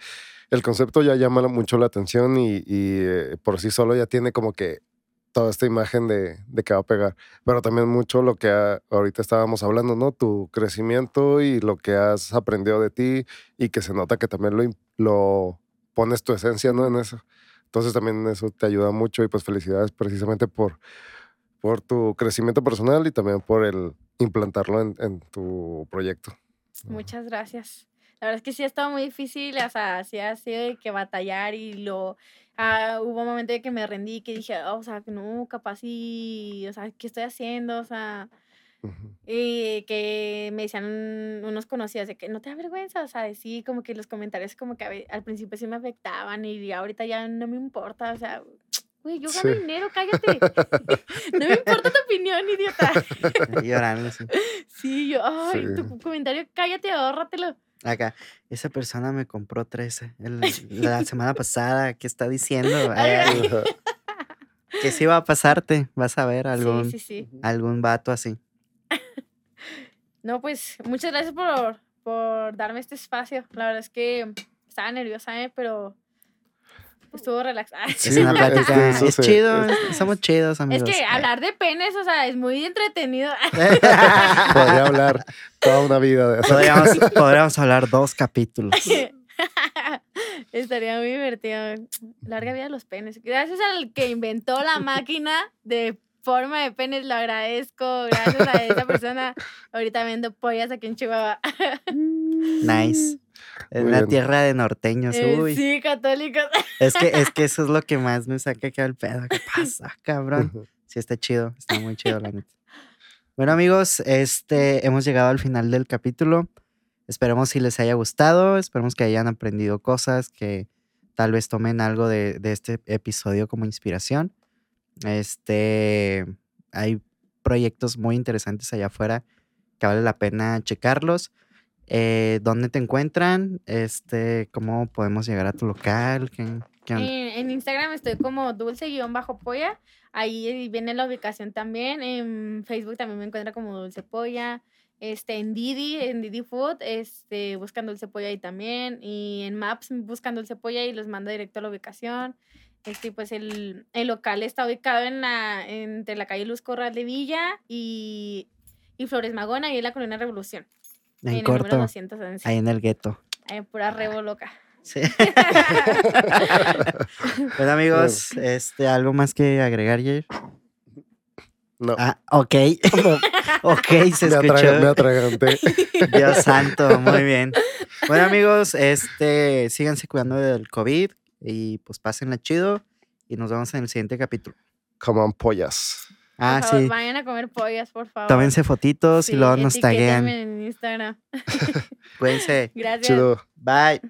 el concepto ya llama mucho la atención y, y, eh, por sí solo ya tiene como que toda esta imagen de, de que va a pegar. Pero también mucho lo que ahorita estábamos hablando, ¿no? Tu crecimiento y lo que has aprendido de ti y que se nota que también lo, lo pones tu esencia, ¿no? En eso. Entonces también eso te ayuda mucho y pues felicidades precisamente por, por tu crecimiento personal y también por el implantarlo en, en tu proyecto. Muchas gracias. La verdad es que sí ha estado muy difícil, o sea, sí ha sido de que batallar y lo... ah, hubo un momento de que me rendí, que dije, "Ah, o sea, no, capaz y, o sea, ¿qué estoy haciendo? O sea, y que me decían unos conocidos de que no te da vergüenza, o sea, sí, como que los comentarios como que al principio sí me afectaban y ahorita ya no me importa, o sea, güey, yo gano Sí. dinero, cállate. no me importa tu opinión, idiota. llorando. así. Sí, yo, ay, Sí. tu comentario, cállate, ahórratelo. Acá, esa persona me compró 13 el- la semana pasada. ¿Qué está diciendo? Ajá. que sí va a pasarte. Vas a ver algún, Sí, sí, sí. algún vato así. No, pues muchas gracias por, por darme este espacio. La verdad es que estaba nerviosa, ¿eh? pero estuvo relaxada. Sí, es una es que Es, chido. es- es- somos chidos, Es amigos. que hablar de penes, o sea, es muy entretenido. Podría hablar toda una vida de eso. podríamos, podríamos hablar dos capítulos. Estaría muy divertido. Larga vida a los penes. Gracias al que inventó la máquina de forma de penes, lo agradezco. Gracias a esa persona. Ahorita vendo pollas aquí en Chihuahua. Nice. En Muy una bien. tierra de norteños. Eh, Uy. sí, católicos. Es que, es que eso es lo que más me saca acá el pedo. ¿Qué pasa, cabrón? Sí, está chido, está muy chido, la neta. Bueno, amigos, este, hemos llegado al final del capítulo. Esperemos si les haya gustado, esperemos que hayan aprendido cosas, que tal vez tomen algo de, de este episodio como inspiración. Este, hay proyectos muy interesantes allá afuera que vale la pena checarlos. Eh, ¿Dónde te encuentran? Este, ¿Cómo podemos llegar a tu local? En Instagram estoy como dulce-polla. Ahí viene la ubicación también. En Facebook también me encuentra como Dulce Polla. Este, en Didi, en Didi Food, este, buscan Dulce Polla ahí también. Y en Maps buscan Dulce Polla y los manda directo a la ubicación. Este, pues el, el local está ubicado en la, entre la calle Luz Corral de Villa y, y Flores Magona, y en la Colonia Revolución. En corto, 211. ahí en el gueto. Ahí, pura rebo loca. Sí. bueno, amigos, este, ¿algo más que agregar, Jair? No, Ah, ok. ok, se me, atraga- escuchó. me atraganté. Dios santo, muy bien. Bueno, amigos, este, síganse cuidando del COVID y pues pásenla chido y nos vemos en el siguiente capítulo. Come on, pollas. Ah, por favor, sí. Vayan a comer pollas, por favor. Tómense fotitos y luego nos taguean. en Instagram. Cuídense. Gracias. Chido. Bye.